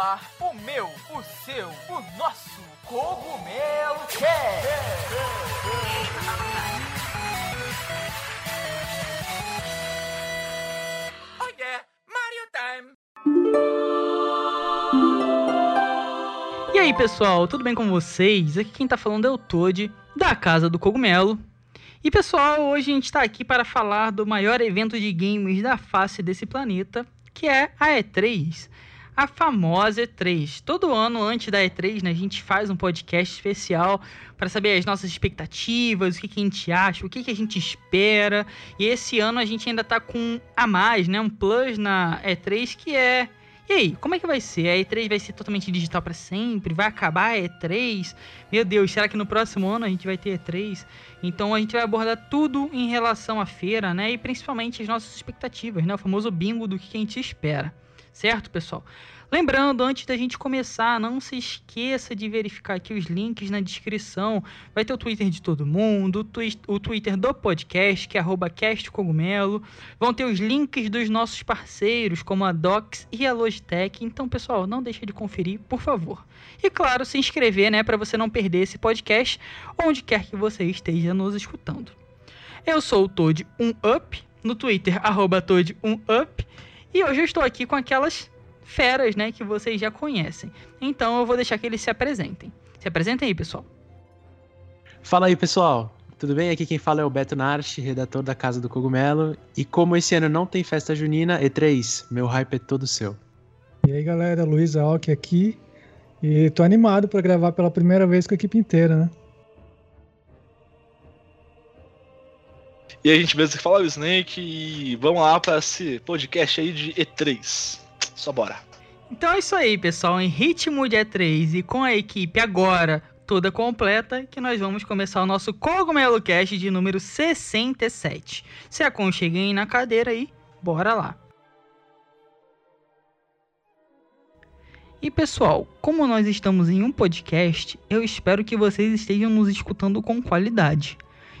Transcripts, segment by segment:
ar o meu, o seu, o nosso Cogumelo Cast. Oh yeah, Mario Time. E aí pessoal, tudo bem com vocês? Aqui quem tá falando é o Toad, da Casa do Cogumelo. E pessoal, hoje a gente está aqui para falar do maior evento de games da face desse planeta, que é a E3 a famosa E3. Todo ano, antes da E3, né, a gente faz um podcast especial para saber as nossas expectativas, o que, que a gente acha, o que, que a gente espera. E esse ano a gente ainda tá com a mais, né, um plus na E3 que é e aí, como é que vai ser? A E3 vai ser totalmente digital para sempre? Vai acabar a E3? Meu Deus, será que no próximo ano a gente vai ter E3? Então a gente vai abordar tudo em relação à feira, né? E principalmente as nossas expectativas, né? O famoso bingo do que a gente espera. Certo, pessoal? Lembrando, antes da gente começar, não se esqueça de verificar aqui os links na descrição. Vai ter o Twitter de todo mundo, o Twitter do podcast, que é castcogumelo. Vão ter os links dos nossos parceiros, como a Docs e a Logitech. Então, pessoal, não deixe de conferir, por favor. E claro, se inscrever, né, para você não perder esse podcast, onde quer que você esteja nos escutando. Eu sou o Toad1up, no Twitter, arroba Toad1up. E hoje eu estou aqui com aquelas feras, né, que vocês já conhecem. Então eu vou deixar que eles se apresentem. Se apresentem aí, pessoal. Fala aí, pessoal. Tudo bem? Aqui quem fala é o Beto Narchi, redator da Casa do Cogumelo. E como esse ano não tem festa junina, E3, meu hype é todo seu. E aí, galera, Luiz Alck aqui. E tô animado para gravar pela primeira vez com a equipe inteira, né? E a gente mesmo que fala o Snake e vamos lá para esse podcast aí de E3. Só bora. Então é isso aí, pessoal. Em ritmo de E3 e com a equipe agora toda completa, que nós vamos começar o nosso Cogumelo Cast de número 67. Se aconcheguem na cadeira aí, bora lá. E pessoal, como nós estamos em um podcast, eu espero que vocês estejam nos escutando com qualidade.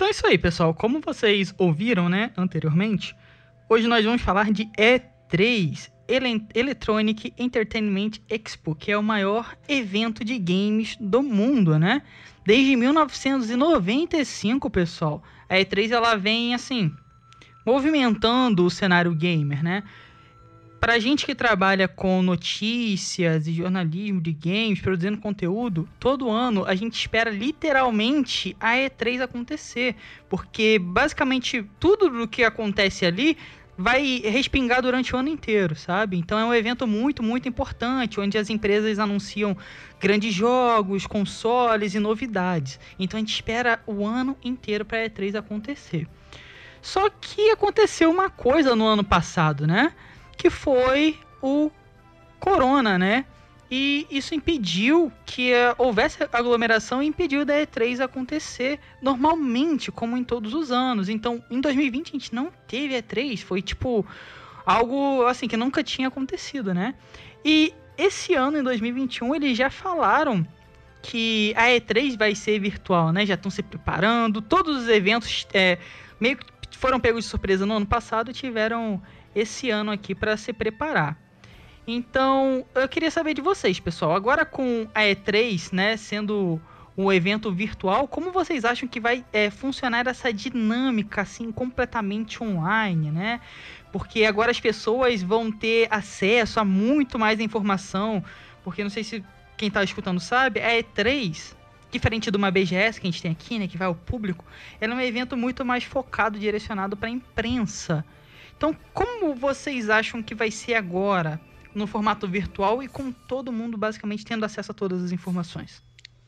Então é isso aí, pessoal. Como vocês ouviram, né, anteriormente, hoje nós vamos falar de E3, Electronic Entertainment Expo, que é o maior evento de games do mundo, né? Desde 1995, pessoal. A E3 ela vem assim movimentando o cenário gamer, né? Pra gente que trabalha com notícias e jornalismo de games, produzindo conteúdo, todo ano a gente espera literalmente a E3 acontecer. Porque basicamente tudo do que acontece ali vai respingar durante o ano inteiro, sabe? Então é um evento muito, muito importante, onde as empresas anunciam grandes jogos, consoles e novidades. Então a gente espera o ano inteiro para a E3 acontecer. Só que aconteceu uma coisa no ano passado, né? Que foi o corona, né? E isso impediu que uh, houvesse aglomeração e impediu da E3 acontecer normalmente, como em todos os anos. Então, em 2020 a gente não teve E3, foi tipo algo assim que nunca tinha acontecido, né? E esse ano, em 2021, eles já falaram que a E3 vai ser virtual, né? Já estão se preparando, todos os eventos é, meio que foram pegos de surpresa no ano passado e tiveram esse ano aqui para se preparar. Então, eu queria saber de vocês, pessoal. Agora com a E3, né, sendo um evento virtual, como vocês acham que vai é, funcionar essa dinâmica assim completamente online, né? Porque agora as pessoas vão ter acesso a muito mais informação, porque não sei se quem está escutando sabe, a E3 diferente de uma BGS que a gente tem aqui, né, que vai ao público, ela é um evento muito mais focado, direcionado para a imprensa. Então, como vocês acham que vai ser agora, no formato virtual e com todo mundo basicamente tendo acesso a todas as informações?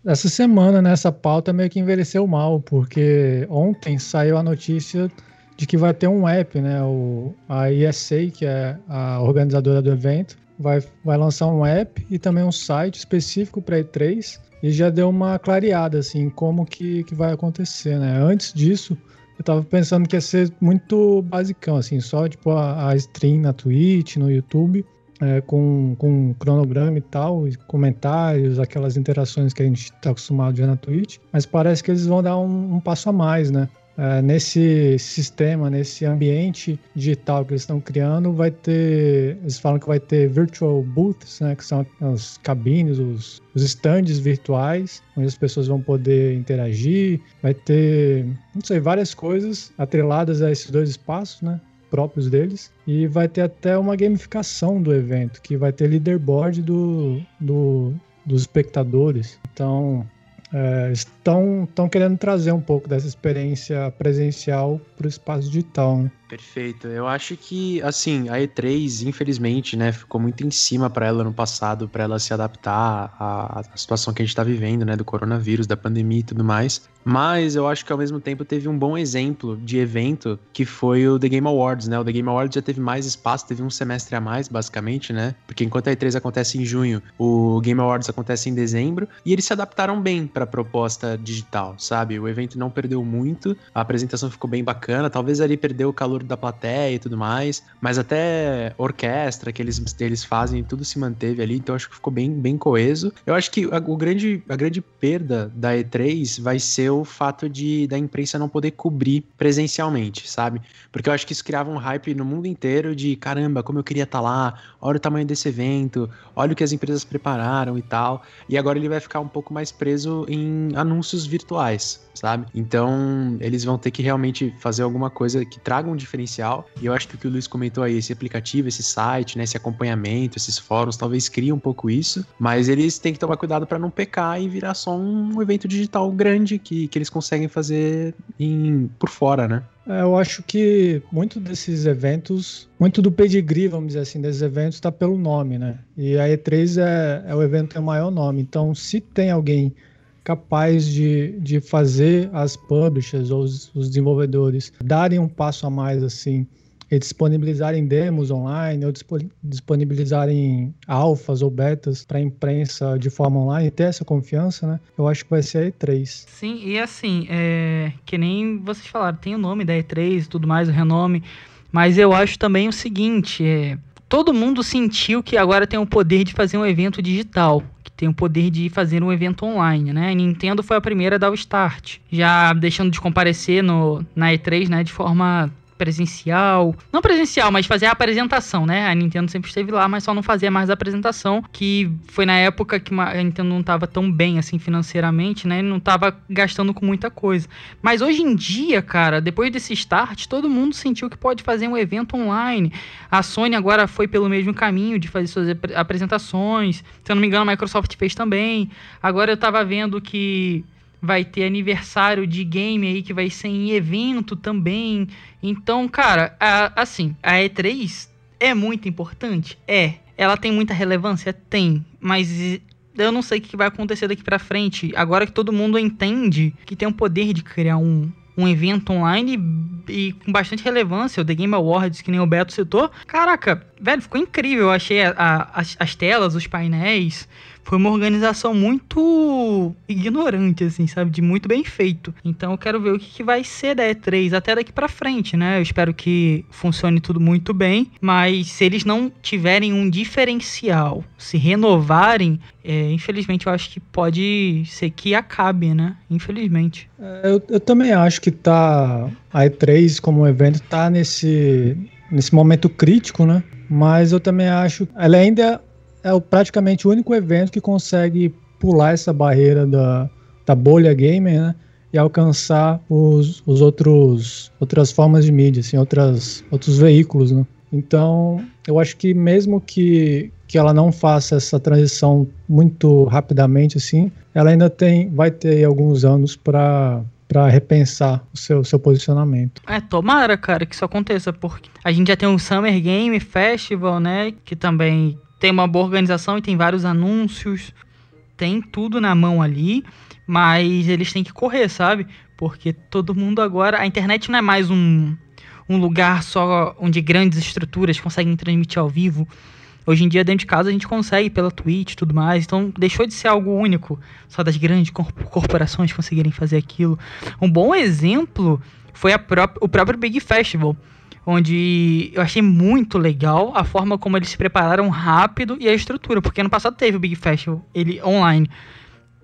essa semana, nessa né, pauta, meio que envelheceu mal, porque ontem saiu a notícia de que vai ter um app, né? O, a ESA, que é a organizadora do evento, vai, vai lançar um app e também um site específico para E3 e já deu uma clareada, assim, como que, que vai acontecer, né? Antes disso, eu tava pensando que ia ser muito basicão, assim, só tipo a, a stream na Twitch, no YouTube, é, com, com cronograma e tal, e comentários, aquelas interações que a gente está acostumado a ver na Twitch, mas parece que eles vão dar um, um passo a mais, né? É, nesse sistema, nesse ambiente digital que eles estão criando, vai ter. Eles falam que vai ter virtual booths, né, que são as cabines, os, os stands virtuais, onde as pessoas vão poder interagir. Vai ter, não sei, várias coisas atreladas a esses dois espaços, né? próprios deles e vai ter até uma gamificação do evento que vai ter leaderboard do, do dos espectadores então é, estão, estão querendo trazer um pouco dessa experiência presencial para o espaço digital. Né? Perfeito. Eu acho que, assim, a E3, infelizmente, né, ficou muito em cima para ela no passado, para ela se adaptar à, à, situação que a gente está vivendo, né, do coronavírus, da pandemia e tudo mais. Mas eu acho que ao mesmo tempo teve um bom exemplo de evento que foi o The Game Awards, né? O The Game Awards já teve mais espaço, teve um semestre a mais, basicamente, né? Porque enquanto a E3 acontece em junho, o Game Awards acontece em dezembro, e eles se adaptaram bem para a proposta digital, sabe? O evento não perdeu muito, a apresentação ficou bem bacana, talvez ali perdeu o calor da plateia e tudo mais, mas até orquestra que eles, eles fazem, tudo se manteve ali, então acho que ficou bem, bem coeso. Eu acho que a, o grande, a grande perda da E3 vai ser o fato de da imprensa não poder cobrir presencialmente, sabe? Porque eu acho que isso criava um hype no mundo inteiro de caramba, como eu queria estar tá lá, olha o tamanho desse evento, olha o que as empresas prepararam e tal. E agora ele vai ficar um pouco mais preso em anúncios virtuais, sabe? Então eles vão ter que realmente fazer alguma coisa que traga um diferencial. E eu acho que o que o Luiz comentou aí, esse aplicativo, esse site, né, esse acompanhamento, esses fóruns, talvez crie um pouco isso, mas eles têm que tomar cuidado para não pecar e virar só um evento digital grande que, que eles conseguem fazer em, por fora, né? É, eu acho que muito desses eventos, muito do pedigree, vamos dizer assim, desses eventos está pelo nome, né? E a E3 é, é o evento que tem o maior nome. Então, se tem alguém capaz de, de fazer as publishers ou os, os desenvolvedores darem um passo a mais assim e disponibilizarem demos online ou disponibilizarem alfas ou betas para a imprensa de forma online e ter essa confiança, né? Eu acho que vai ser a E3. Sim, e assim, é, que nem vocês falaram, tem o nome da E3 e tudo mais, o renome, mas eu acho também o seguinte, é, todo mundo sentiu que agora tem o poder de fazer um evento digital tem o poder de fazer um evento online, né? A Nintendo foi a primeira a dar o start, já deixando de comparecer no, na E3, né, de forma presencial. Não presencial, mas fazer a apresentação, né? A Nintendo sempre esteve lá, mas só não fazia mais a apresentação, que foi na época que a Nintendo não estava tão bem assim financeiramente, né? Não estava gastando com muita coisa. Mas hoje em dia, cara, depois desse start, todo mundo sentiu que pode fazer um evento online. A Sony agora foi pelo mesmo caminho de fazer suas apresentações. Se eu não me engano, a Microsoft fez também. Agora eu estava vendo que vai ter aniversário de game aí que vai ser em evento também. Então, cara, a, assim, a E3 é muito importante? É. Ela tem muita relevância? Tem. Mas eu não sei o que vai acontecer daqui para frente. Agora que todo mundo entende que tem o poder de criar um, um evento online e, com bastante relevância, o The Game Awards, que nem o Beto citou. Caraca, velho, ficou incrível. Eu achei a, a, as, as telas, os painéis foi uma organização muito ignorante, assim, sabe? De muito bem feito. Então eu quero ver o que, que vai ser da E3 até daqui para frente, né? Eu espero que funcione tudo muito bem, mas se eles não tiverem um diferencial, se renovarem, é, infelizmente eu acho que pode ser que acabe, né? Infelizmente. É, eu, eu também acho que tá. A E3 como evento tá nesse, nesse momento crítico, né? Mas eu também acho. Ela ainda é praticamente o único evento que consegue pular essa barreira da, da bolha gamer, né? E alcançar os, os outros outras formas de mídia, assim, outras, outros veículos, né? Então, eu acho que mesmo que, que ela não faça essa transição muito rapidamente, assim, ela ainda tem, vai ter alguns anos para para repensar o seu, seu posicionamento. É, tomara, cara, que isso aconteça, porque a gente já tem um Summer Game Festival, né, que também tem uma boa organização e tem vários anúncios. têm tudo na mão ali, mas eles têm que correr, sabe? Porque todo mundo agora. A internet não é mais um, um lugar só onde grandes estruturas conseguem transmitir ao vivo. Hoje em dia, dentro de casa, a gente consegue pela Twitch e tudo mais. Então, deixou de ser algo único, só das grandes corporações conseguirem fazer aquilo. Um bom exemplo foi o próprio Big Festival, onde eu achei muito legal a forma como eles se prepararam rápido e a estrutura, porque ano passado teve o Big Festival, ele online,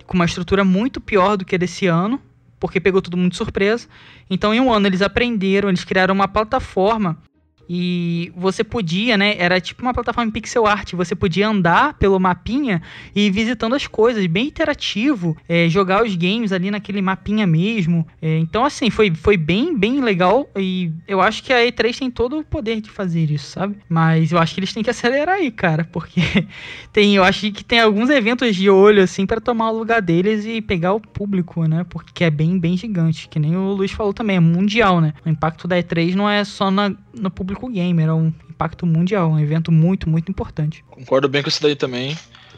com uma estrutura muito pior do que a desse ano, porque pegou todo mundo de surpresa. Então, em um ano, eles aprenderam, eles criaram uma plataforma e você podia, né? Era tipo uma plataforma pixel art. Você podia andar pelo mapinha e ir visitando as coisas, bem interativo, é, jogar os games ali naquele mapinha mesmo. É, então, assim, foi, foi bem, bem legal. E eu acho que a E3 tem todo o poder de fazer isso, sabe? Mas eu acho que eles têm que acelerar aí, cara, porque tem, eu acho que tem alguns eventos de olho, assim, para tomar o lugar deles e pegar o público, né? Porque é bem, bem gigante. Que nem o Luiz falou também, é mundial, né? O impacto da E3 não é só na, no público gamer, é um impacto mundial, um evento muito, muito importante. Concordo bem com isso daí também.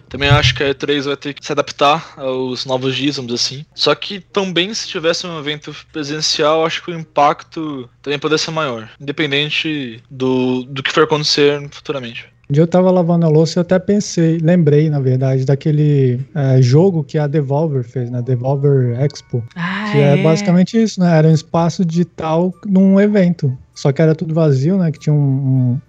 Também acho que a E3 vai ter que se adaptar aos novos dias, vamos dizer assim. Só que também se tivesse um evento presencial, acho que o impacto também poderia ser maior, independente do, do que for acontecer futuramente. Um dia eu tava lavando a louça e até pensei, lembrei, na verdade, daquele é, jogo que a Devolver fez, né? Devolver Expo. Ah, que é. é basicamente isso, né? Era um espaço digital num evento. Só que era tudo vazio, né? Que tinha um, um,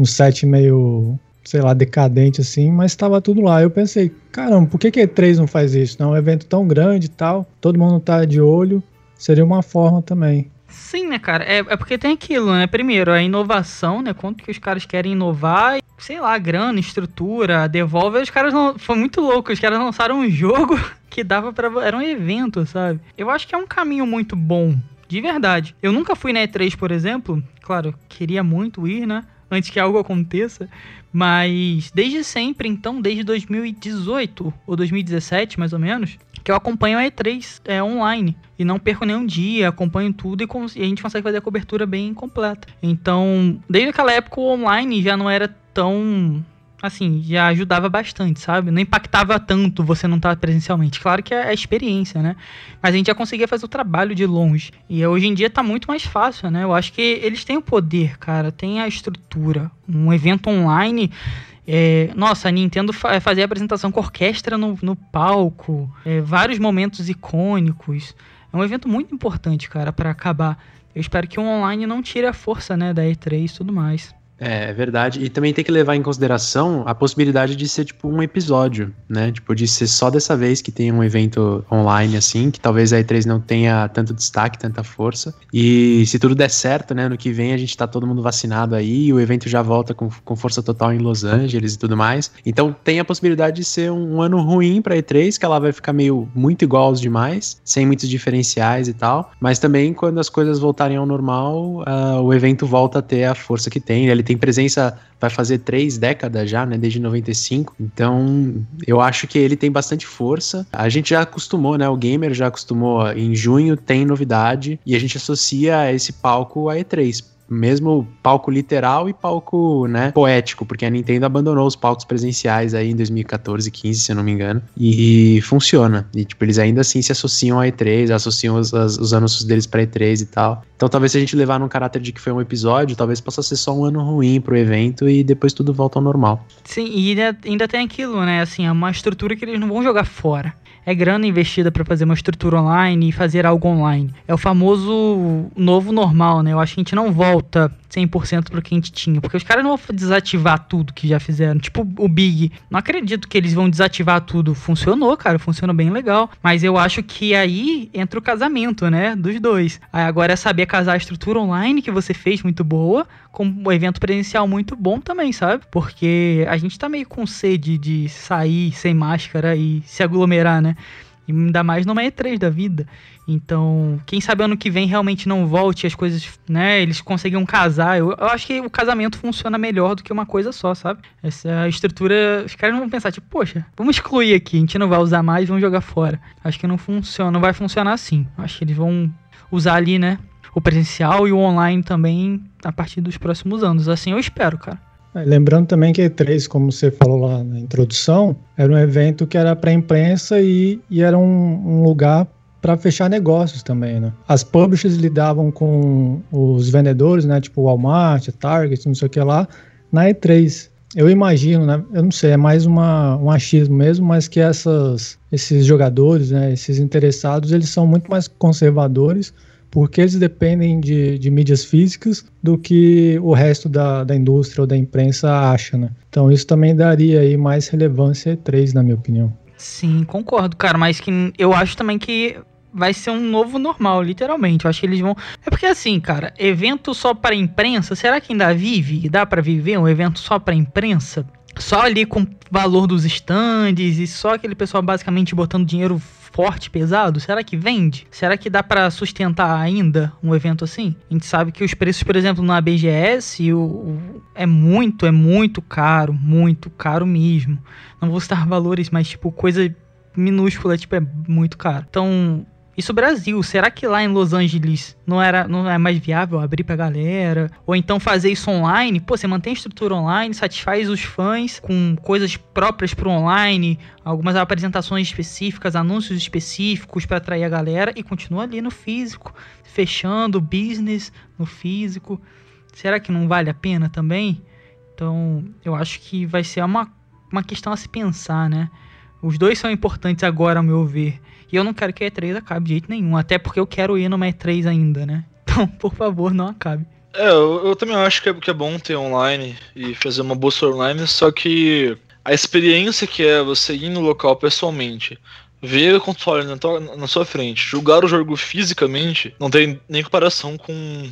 um set meio, sei lá, decadente assim, mas estava tudo lá. Eu pensei, caramba, por que, que E3 não faz isso? Não é um evento tão grande e tal, todo mundo tá de olho. Seria uma forma também. Sim, né, cara? É, é porque tem aquilo, né? Primeiro, a inovação, né? Quanto que os caras querem inovar, sei lá, grana, estrutura, devolve. Os caras não. Foi muito louco. Os caras lançaram um jogo que dava para Era um evento, sabe? Eu acho que é um caminho muito bom. De verdade. Eu nunca fui na E3, por exemplo. Claro, queria muito ir, né? Antes que algo aconteça. Mas desde sempre, então, desde 2018 ou 2017, mais ou menos, que eu acompanho a E3 é, online. E não perco nenhum dia, acompanho tudo e, e, a gente consegue fazer a cobertura bem completa. Então, desde aquela época, o online já não era tão assim, já ajudava bastante, sabe? Não impactava tanto você não estar tá presencialmente. Claro que é a experiência, né? Mas a gente já conseguia fazer o trabalho de longe. E hoje em dia tá muito mais fácil, né? Eu acho que eles têm o poder, cara, tem a estrutura. Um evento online é, nossa, a Nintendo fa fazia apresentação com orquestra no, no palco, é, vários momentos icônicos. É um evento muito importante, cara, para acabar. Eu espero que o online não tire a força, né, da E3 e tudo mais. É, é verdade. E também tem que levar em consideração a possibilidade de ser, tipo, um episódio, né? Tipo, de ser só dessa vez que tem um evento online, assim, que talvez a E3 não tenha tanto destaque, tanta força. E se tudo der certo, né? No que vem a gente tá todo mundo vacinado aí, o evento já volta com, com força total em Los Angeles e tudo mais. Então tem a possibilidade de ser um, um ano ruim pra E3, que ela vai ficar meio muito igual aos demais, sem muitos diferenciais e tal. Mas também, quando as coisas voltarem ao normal, uh, o evento volta a ter a força que tem. Ele tem presença, vai fazer três décadas já, né, desde 95. Então, eu acho que ele tem bastante força. A gente já acostumou, né, o gamer já acostumou, em junho tem novidade e a gente associa esse palco a E3 mesmo palco literal e palco, né, poético, porque a Nintendo abandonou os palcos presenciais aí em 2014, 15, se eu não me engano, e, funciona. E, tipo, eles ainda assim se associam a E3, associam os, as, os anúncios deles pra E3 e tal. Então, talvez se a gente levar num caráter de que foi um episódio, talvez possa ser só um ano ruim pro evento e depois tudo volta ao normal. Sim, e ainda, ainda tem aquilo, né, assim, é uma estrutura que eles não vão jogar fora é grana investida para fazer uma estrutura online e fazer algo online. É o famoso novo normal, né? Eu acho que a gente não volta 100% pro que a gente tinha, porque os caras não vão desativar tudo que já fizeram. Tipo o Big, não acredito que eles vão desativar tudo. Funcionou, cara, funcionou bem legal. Mas eu acho que aí entra o casamento, né? Dos dois. Aí agora é saber casar a estrutura online que você fez muito boa com um evento presencial muito bom também, sabe? Porque a gente tá meio com sede de sair sem máscara e se aglomerar, né? E ainda mais numa E3 da vida. Então, quem sabe ano que vem realmente não volte, as coisas, né? Eles conseguiam casar. Eu, eu, acho que o casamento funciona melhor do que uma coisa só, sabe? Essa estrutura. Os caras não vão pensar, tipo, poxa, vamos excluir aqui, a gente não vai usar mais, vamos jogar fora. Acho que não funciona, não vai funcionar assim. Acho que eles vão usar ali, né? O presencial e o online também a partir dos próximos anos. Assim eu espero, cara. É, lembrando também que E3, como você falou lá na introdução, era um evento que era para a imprensa e, e, era um, um lugar para fechar negócios também, né? As publishers lidavam com os vendedores, né? Tipo Walmart, Target, não sei o que lá, na E3. Eu imagino, né? Eu não sei, é mais uma, um achismo mesmo, mas que essas, esses jogadores, né? Esses interessados, eles são muito mais conservadores porque eles dependem de, de mídias físicas do que o resto da, da indústria ou da imprensa acha, né? Então isso também daria aí mais relevância E3, na minha opinião. Sim, concordo, cara, mas que eu acho também que vai ser um novo normal, literalmente. Eu acho que eles vão. É porque assim, cara, evento só para imprensa, será que ainda vive? Dá para viver um evento só para imprensa? Só ali com valor dos stands e só aquele pessoal basicamente botando dinheiro forte, pesado? Será que vende? Será que dá para sustentar ainda um evento assim? A gente sabe que os preços, por exemplo, na BGS o, o, é muito, é muito caro, muito caro mesmo. Não vou citar valores, mas tipo, coisa minúscula, tipo, é muito caro. Então, isso Brasil, será que lá em Los Angeles não era não é mais viável abrir pra galera? Ou então fazer isso online? Pô, você mantém a estrutura online, satisfaz os fãs com coisas próprias pro online, algumas apresentações específicas, anúncios específicos para atrair a galera e continua ali no físico, fechando business no físico. Será que não vale a pena também? Então, eu acho que vai ser uma, uma questão a se pensar, né? Os dois são importantes agora, ao meu ver. E eu não quero que a E3 acabe de jeito nenhum. Até porque eu quero ir numa E3 ainda, né? Então, por favor, não acabe. É, eu, eu também acho que é, que é bom ter online e fazer uma bolsa online, só que a experiência que é você ir no local pessoalmente, ver o console na, na sua frente, jogar o jogo fisicamente, não tem nem comparação com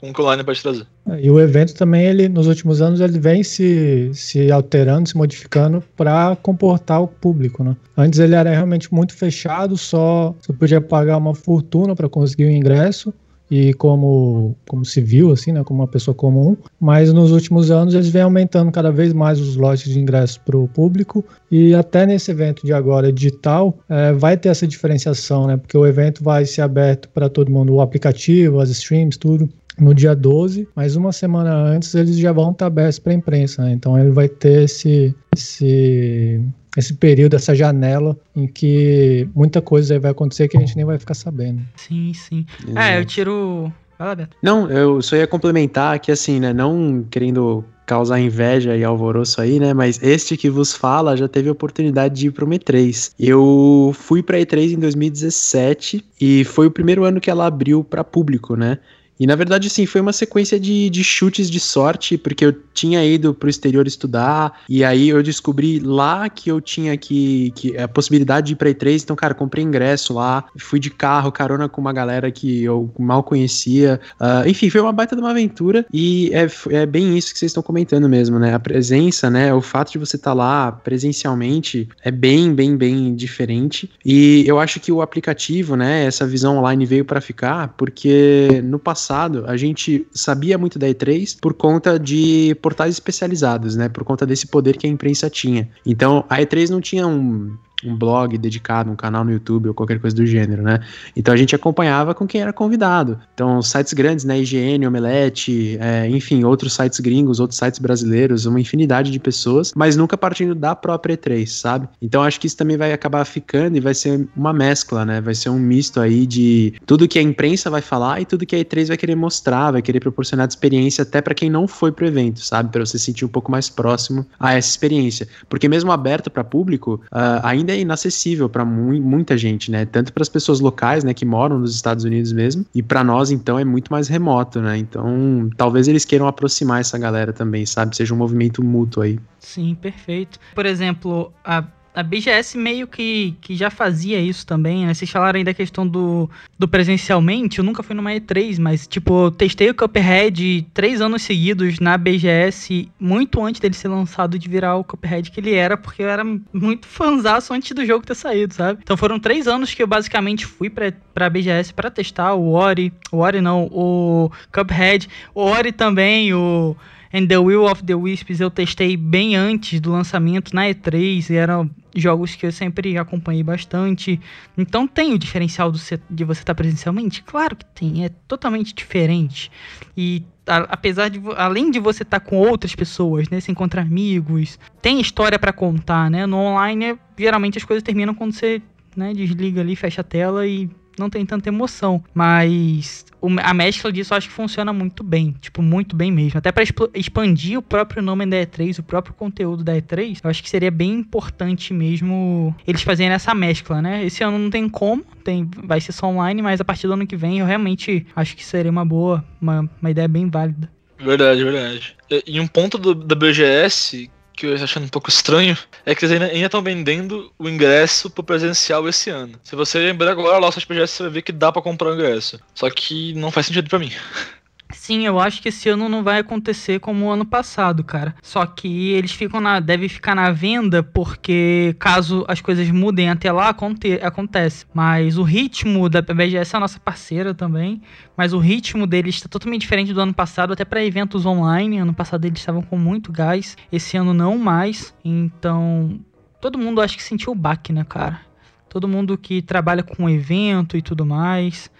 com o que o Line pode trazer. E o evento também, ele nos últimos anos, ele vem se, se alterando, se modificando para comportar o público, né? Antes ele era realmente muito fechado, só você podia pagar uma fortuna para conseguir o ingresso e como, como civil, assim, né, como uma pessoa comum, mas nos últimos anos eles vêm aumentando cada vez mais os lotes de ingressos para o público. E até nesse evento de agora digital é, vai ter essa diferenciação, né, porque o evento vai ser aberto para todo mundo, o aplicativo, as streams, tudo, no dia 12, mas uma semana antes eles já vão estar abertos para a imprensa, né? então ele vai ter esse, esse, esse período, essa janela em que muita coisa vai acontecer que a gente nem vai ficar sabendo. Sim, sim. Exato. É, eu tiro. Fala, Beto. Não, eu só ia complementar que assim, né, não querendo causar inveja e alvoroço aí, né? Mas este que vos fala já teve a oportunidade de ir pro E3. Eu fui pra E3 em 2017 e foi o primeiro ano que ela abriu para público, né? E na verdade, sim, foi uma sequência de, de chutes de sorte, porque eu tinha ido pro exterior estudar, e aí eu descobri lá que eu tinha que, que a possibilidade de ir pra E3, então, cara, comprei ingresso lá, fui de carro, carona com uma galera que eu mal conhecia. Uh, enfim, foi uma baita de uma aventura, e é, é bem isso que vocês estão comentando mesmo, né? A presença, né? O fato de você estar tá lá presencialmente é bem, bem, bem diferente. E eu acho que o aplicativo, né? Essa visão online veio para ficar, porque no passado passado, a gente sabia muito da E3 por conta de portais especializados, né? Por conta desse poder que a imprensa tinha. Então, a E3 não tinha um um blog dedicado, um canal no YouTube ou qualquer coisa do gênero, né? Então a gente acompanhava com quem era convidado. Então, sites grandes, né? IGN, Omelete, é, enfim, outros sites gringos, outros sites brasileiros, uma infinidade de pessoas, mas nunca partindo da própria E3, sabe? Então acho que isso também vai acabar ficando e vai ser uma mescla, né? Vai ser um misto aí de tudo que a imprensa vai falar e tudo que a E3 vai querer mostrar, vai querer proporcionar de experiência até para quem não foi pro evento, sabe? Para você se sentir um pouco mais próximo a essa experiência. Porque mesmo aberto para público, uh, ainda ainda é inacessível para mu muita gente, né? Tanto para as pessoas locais, né, que moram nos Estados Unidos mesmo, e para nós então é muito mais remoto, né? Então, talvez eles queiram aproximar essa galera também, sabe? Seja um movimento mútuo aí. Sim, perfeito. Por exemplo, a a BGS meio que, que já fazia isso também, né? Vocês falaram aí da questão do, do presencialmente, eu nunca fui numa E3, mas, tipo, eu testei o Cuphead três anos seguidos na BGS, muito antes dele ser lançado de virar o Cuphead que ele era, porque eu era muito fanzaço antes do jogo ter saído, sabe? Então foram três anos que eu basicamente fui pra, pra BGS para testar o Ori, o Ori não, o Cuphead, o Ori também, o... And the Will of the Wisps eu testei bem antes do lançamento na E3 e eram jogos que eu sempre acompanhei bastante. Então tem o diferencial do, de você estar presencialmente? Claro que tem, é totalmente diferente. E apesar de além de você estar tá com outras pessoas, né, se encontrar amigos, tem história para contar, né? No online, geralmente as coisas terminam quando você, né, desliga ali, fecha a tela e não tem tanta emoção. Mas a mescla disso eu acho que funciona muito bem. Tipo, muito bem mesmo. Até para expandir o próprio nome da E3, o próprio conteúdo da E3, eu acho que seria bem importante mesmo eles fazerem essa mescla, né? Esse ano não tem como, tem, vai ser só online, mas a partir do ano que vem eu realmente acho que seria uma boa, uma, uma ideia bem válida. Verdade, verdade. E um ponto do, da BGS que eu achando um pouco estranho é que eles ainda estão vendendo o ingresso pro presencial esse ano. Se você lembrar agora lá o site PGS, você vai ver que dá para comprar o ingresso. Só que não faz sentido para mim. Sim, eu acho que esse ano não vai acontecer como o ano passado, cara. Só que eles ficam na, devem ficar na venda porque caso as coisas mudem até lá, aconte, acontece. Mas o ritmo da BGS é a nossa parceira também, mas o ritmo deles está totalmente diferente do ano passado, até para eventos online. Ano passado eles estavam com muito gás, esse ano não mais. Então, todo mundo acho que sentiu o baque, né, cara? Todo mundo que trabalha com evento e tudo mais.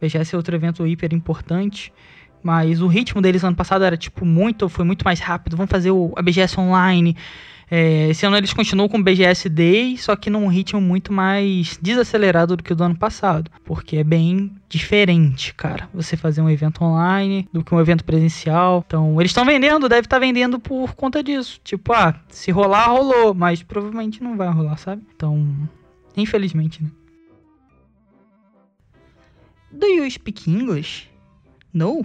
BGS é outro evento hiper importante. Mas o ritmo deles ano passado era tipo muito, foi muito mais rápido. Vamos fazer o, a BGS online. É, esse ano eles continuam com o BGS Day, só que num ritmo muito mais desacelerado do que o do ano passado. Porque é bem diferente, cara. Você fazer um evento online do que um evento presencial. Então, eles estão vendendo, deve estar tá vendendo por conta disso. Tipo, ah, se rolar, rolou. Mas provavelmente não vai rolar, sabe? Então, infelizmente, né? Do you speak English? No?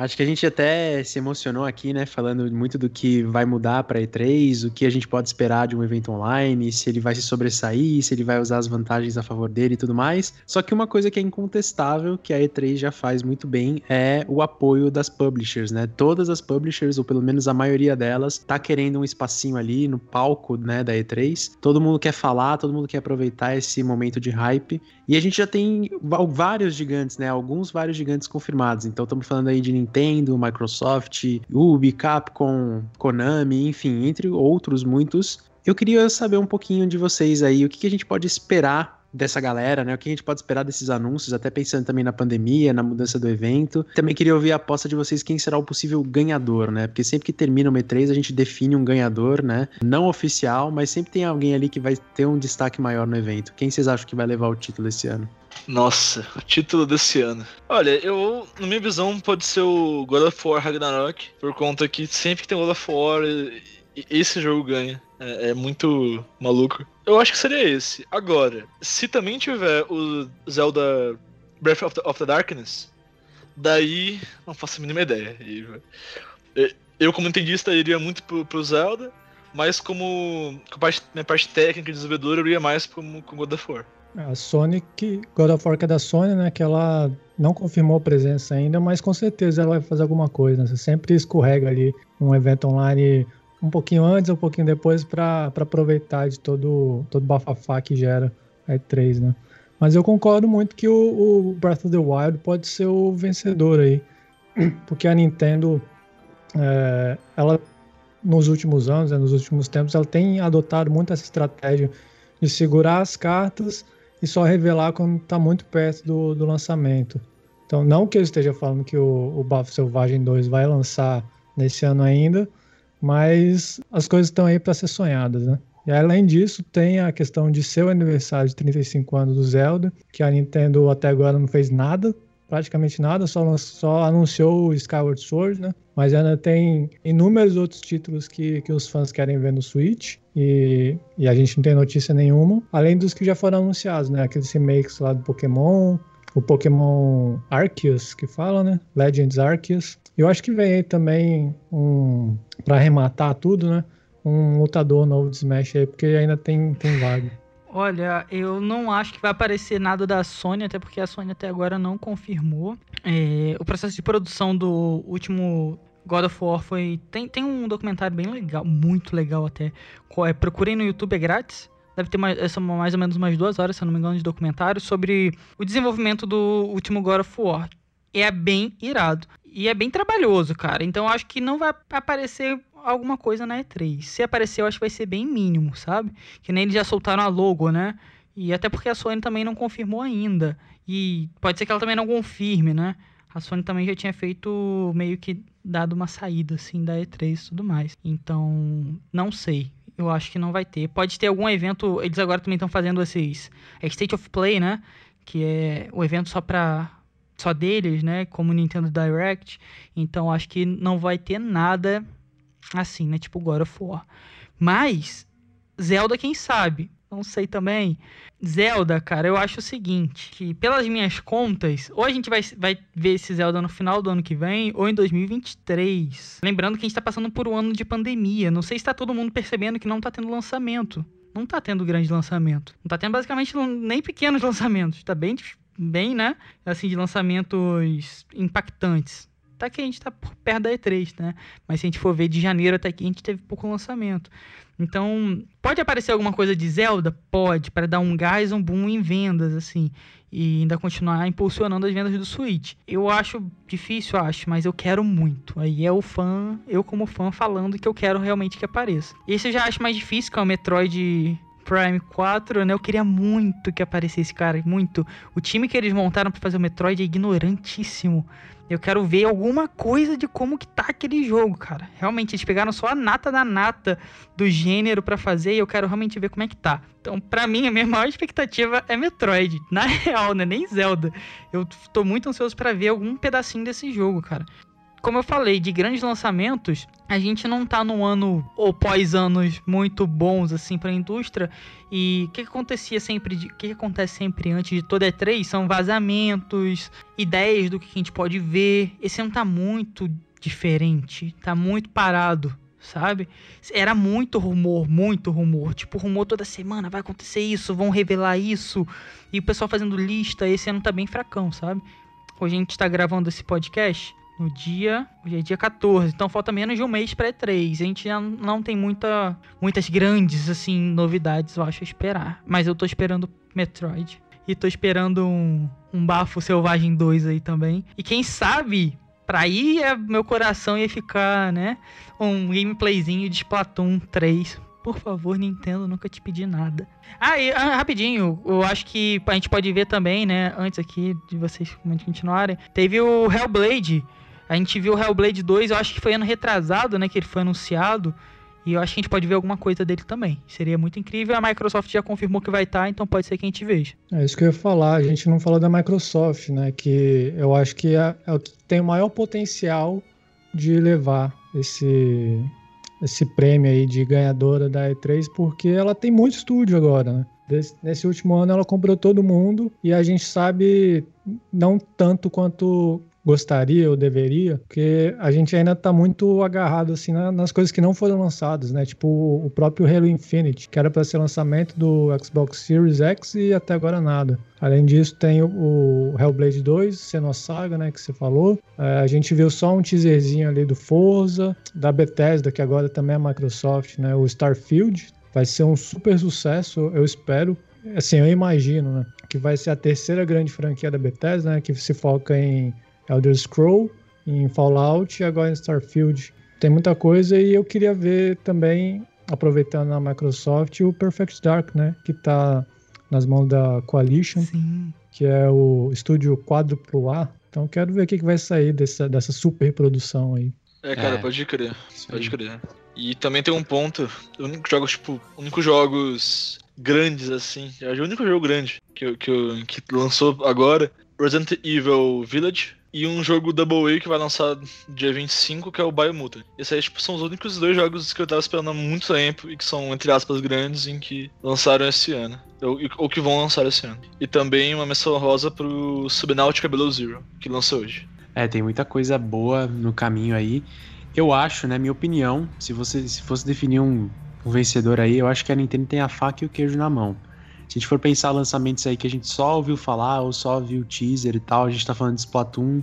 Acho que a gente até se emocionou aqui, né? Falando muito do que vai mudar para E3, o que a gente pode esperar de um evento online, se ele vai se sobressair, se ele vai usar as vantagens a favor dele e tudo mais. Só que uma coisa que é incontestável, que a E3 já faz muito bem, é o apoio das publishers, né? Todas as publishers, ou pelo menos a maioria delas, tá querendo um espacinho ali no palco, né, da E3. Todo mundo quer falar, todo mundo quer aproveitar esse momento de hype. E a gente já tem vários gigantes, né? Alguns vários gigantes confirmados. Então estamos falando aí de Nintendo, Microsoft, Ubi, Capcom, Konami, enfim, entre outros muitos. Eu queria saber um pouquinho de vocês aí, o que, que a gente pode esperar dessa galera, né? O que a gente pode esperar desses anúncios, até pensando também na pandemia, na mudança do evento. Também queria ouvir a aposta de vocês quem será o possível ganhador, né? Porque sempre que termina o E3 a gente define um ganhador, né? Não oficial, mas sempre tem alguém ali que vai ter um destaque maior no evento. Quem vocês acham que vai levar o título esse ano? Nossa, o título desse ano. Olha, eu, na minha visão, pode ser o God of War Ragnarok, por conta que sempre que tem God of War, esse jogo ganha. É, é, muito maluco. Eu acho que seria esse. Agora, se também tiver o Zelda Breath of the, of the Darkness, daí não faço a mínima ideia. Eu, como entendista, iria muito pro, pro Zelda, mas como, com parte, minha parte técnica e desenvolvedora, eu iria mais pro, com God of War. A que God of War que é da Sony, né? Que ela não confirmou presença ainda, mas com certeza ela vai fazer alguma coisa. Né? Você sempre escorrega ali um evento online um pouquinho antes, um pouquinho depois, para aproveitar de todo todo bafafá que gera a E3, né? Mas eu concordo muito que o, o, Breath of the Wild pode ser o vencedor aí, porque a Nintendo, é, ela nos últimos anos, né, nos últimos tempos, ela tem adotado muito essa estratégia de segurar as cartas e só revelar quando está muito perto do, do lançamento. Então, não que eu esteja falando que o, o Bafo Selvagem 2 vai lançar nesse ano ainda, mas as coisas estão aí para ser sonhadas, né? E além disso, tem a questão de ser o aniversário de 35 anos do Zelda, que a Nintendo até agora não fez nada, praticamente nada, só, só anunciou o Skyward Sword, né? Mas ainda tem inúmeros outros títulos que, que os fãs querem ver no Switch e, e a gente não tem notícia nenhuma, além dos que já foram anunciados, né? Aqueles remakes lá do Pokémon, o Pokémon Arceus, que fala, né? Legends Arceus. Eu acho que vem aí também um para arrematar tudo, né? Um lutador novo de Smash aí, porque ainda tem, tem vaga. Olha, eu não acho que vai aparecer nada da Sony, até porque a Sony até agora não confirmou. É, o processo de produção do último God of War foi. Tem, tem um documentário bem legal, muito legal até. É, procurei no YouTube, é grátis. Deve ter mais, mais ou menos umas duas horas, se eu não me engano, de documentário sobre o desenvolvimento do último God of War. É bem irado. E é bem trabalhoso, cara. Então acho que não vai aparecer alguma coisa na E3. Se aparecer, eu acho que vai ser bem mínimo, sabe? Que nem eles já soltaram a logo, né? E até porque a Sony também não confirmou ainda. E pode ser que ela também não confirme, né? A Sony também já tinha feito meio que dado uma saída assim da E3 e tudo mais. Então, não sei. Eu acho que não vai ter. Pode ter algum evento, eles agora também estão fazendo esses é State of Play, né? Que é o evento só para só deles, né? Como Nintendo Direct. Então, acho que não vai ter nada assim, né? Tipo God of War. Mas Zelda, quem sabe? não sei também. Zelda, cara, eu acho o seguinte, que pelas minhas contas, ou a gente vai, vai ver esse Zelda no final do ano que vem, ou em 2023. Lembrando que a gente tá passando por um ano de pandemia. Não sei se tá todo mundo percebendo que não tá tendo lançamento. Não tá tendo grande lançamento. Não tá tendo basicamente nem pequenos lançamentos. Tá bem, bem, né? Assim, de lançamentos impactantes. Tá que a gente tá perto da E3, né? Mas se a gente for ver de janeiro até aqui, a gente teve pouco lançamento. Então, pode aparecer alguma coisa de Zelda? Pode, para dar um gás, um boom em vendas, assim. E ainda continuar impulsionando as vendas do Switch. Eu acho difícil, acho, mas eu quero muito. Aí é o fã, eu como fã, falando que eu quero realmente que apareça. Esse eu já acho mais difícil, que é o Metroid Prime 4, né? Eu queria muito que aparecesse, cara, muito. O time que eles montaram para fazer o Metroid é ignorantíssimo. Eu quero ver alguma coisa de como que tá aquele jogo, cara. Realmente, eles pegaram só a nata da nata do gênero para fazer e eu quero realmente ver como é que tá. Então, pra mim, a minha maior expectativa é Metroid. Na real, né? Nem Zelda. Eu tô muito ansioso para ver algum pedacinho desse jogo, cara como eu falei, de grandes lançamentos, a gente não tá num ano ou pós-anos muito bons assim para a indústria. E o que, que, acontecia sempre, o que, que, acontece sempre antes de toda E3 são vazamentos, ideias do que a gente pode ver. Esse ano tá muito diferente, tá muito parado, sabe? Era muito rumor, muito rumor. Tipo, rumor toda semana, vai acontecer isso, vão revelar isso. E o pessoal fazendo lista, esse ano tá bem fracão, sabe? Hoje a gente tá gravando esse podcast no dia. Hoje é dia 14, então falta menos de um mês para E3. A gente não tem muita, muitas grandes assim novidades, eu acho, a esperar. Mas eu tô esperando Metroid. E tô esperando um, um Bafo Selvagem 2 aí também. E quem sabe, pra aí é, meu coração ia ficar, né? Um gameplayzinho de Splatoon 3 por favor, Nintendo, nunca te pedi nada. Ah, e ah, rapidinho, eu acho que a gente pode ver também, né? Antes aqui de vocês continuarem, teve o Hellblade a gente viu o Hellblade 2, eu acho que foi ano retrasado, né, que ele foi anunciado. E eu acho que a gente pode ver alguma coisa dele também. Seria muito incrível. A Microsoft já confirmou que vai estar, então pode ser que a gente veja. É isso que eu ia falar. A gente não falou da Microsoft, né? Que eu acho que é, é o que tem o maior potencial de levar esse, esse prêmio aí de ganhadora da E3, porque ela tem muito estúdio agora, né? nesse último ano ela comprou todo mundo e a gente sabe não tanto quanto gostaria ou deveria, porque a gente ainda tá muito agarrado assim nas coisas que não foram lançadas, né? Tipo o próprio Halo Infinite, que era para ser lançamento do Xbox Series X e até agora nada. Além disso, tem o Hellblade 2, Senua Saga, né, que você falou. É, a gente viu só um teaserzinho ali do Forza, da Bethesda, que agora também é Microsoft, né, o Starfield. Vai ser um super sucesso, eu espero. Assim, eu imagino, né, que vai ser a terceira grande franquia da Bethesda, né, que se foca em Elder Scroll, em Fallout e agora em Starfield. Tem muita coisa e eu queria ver também, aproveitando a Microsoft, o Perfect Dark, né? Que tá nas mãos da Coalition, Sim. que é o estúdio quádruplo A. Então quero ver o que, que vai sair dessa, dessa super produção aí. É, cara, é. pode crer. Pode crer. E também tem um ponto, único jogos, tipo, únicos jogos grandes, assim. É o único jogo grande que, que, que lançou agora. Resident Evil Village, e um jogo Double A que vai lançar dia 25, que é o Biomutant. Esses aí, tipo, são os únicos dois jogos que eu tava esperando há muito tempo e que são, entre aspas, grandes em que lançaram esse ano. Ou, ou que vão lançar esse ano. E também uma menção rosa pro Subnautica Below Zero, que lançou hoje. É, tem muita coisa boa no caminho aí. Eu acho, né, minha opinião, se você se fosse definir um, um vencedor aí, eu acho que a Nintendo tem a faca e o queijo na mão. Se a gente for pensar lançamentos aí que a gente só ouviu falar ou só viu teaser e tal, a gente tá falando de Splatoon,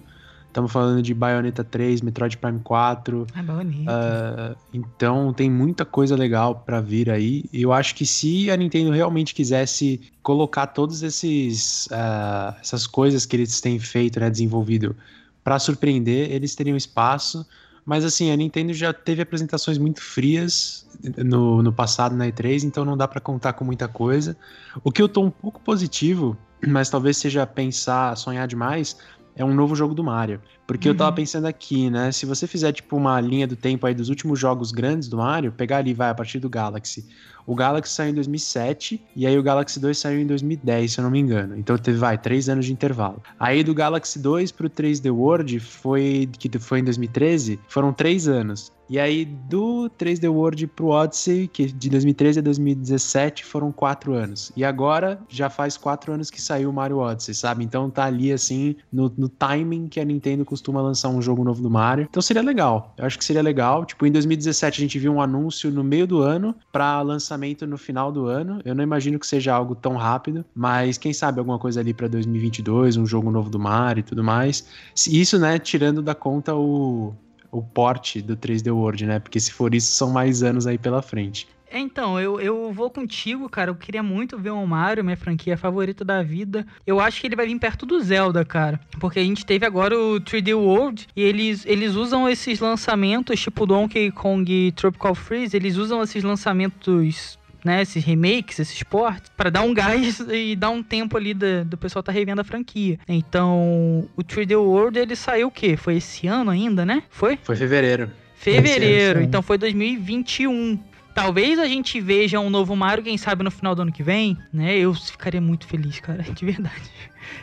Estamos falando de Bayonetta 3, Metroid Prime 4. Ah, Bayonetta. Uh, então tem muita coisa legal para vir aí. Eu acho que se a Nintendo realmente quisesse colocar todas esses uh, essas coisas que eles têm feito, né, desenvolvido para surpreender, eles teriam espaço. Mas assim, a Nintendo já teve apresentações muito frias no, no passado na E3, então não dá para contar com muita coisa. O que eu tô um pouco positivo, mas talvez seja pensar, sonhar demais, é um novo jogo do Mario. Porque uhum. eu tava uhum. pensando aqui, né? Se você fizer, tipo, uma linha do tempo aí dos últimos jogos grandes do Mario, pegar ali, vai, a partir do Galaxy. O Galaxy saiu em 2007 e aí o Galaxy 2 saiu em 2010, se eu não me engano. Então teve, vai, três anos de intervalo. Aí do Galaxy 2 pro 3D World, foi, que foi em 2013, foram três anos. E aí, do 3D World pro Odyssey, que de 2013 a 2017 foram quatro anos. E agora já faz quatro anos que saiu o Mario Odyssey, sabe? Então tá ali, assim, no, no timing que a Nintendo costuma lançar um jogo novo do Mario. Então seria legal. Eu acho que seria legal. Tipo, em 2017 a gente viu um anúncio no meio do ano para lançamento no final do ano. Eu não imagino que seja algo tão rápido, mas quem sabe alguma coisa ali para 2022, um jogo novo do Mario e tudo mais. Isso, né, tirando da conta o o porte do 3D World, né? Porque se for isso, são mais anos aí pela frente. Então, eu, eu vou contigo, cara. Eu queria muito ver o Mario, minha franquia favorita da vida. Eu acho que ele vai vir perto do Zelda, cara. Porque a gente teve agora o 3D World e eles, eles usam esses lançamentos, tipo Donkey Kong Tropical Freeze, eles usam esses lançamentos né, esses remakes, esses ports, para dar um gás e dar um tempo ali do, do pessoal tá revendo a franquia. Então, o 3D World ele saiu o quê? Foi esse ano ainda, né? Foi? Foi fevereiro. Fevereiro, então foi 2021. Talvez a gente veja um novo Mario, quem sabe no final do ano que vem, né? Eu ficaria muito feliz, cara, de verdade.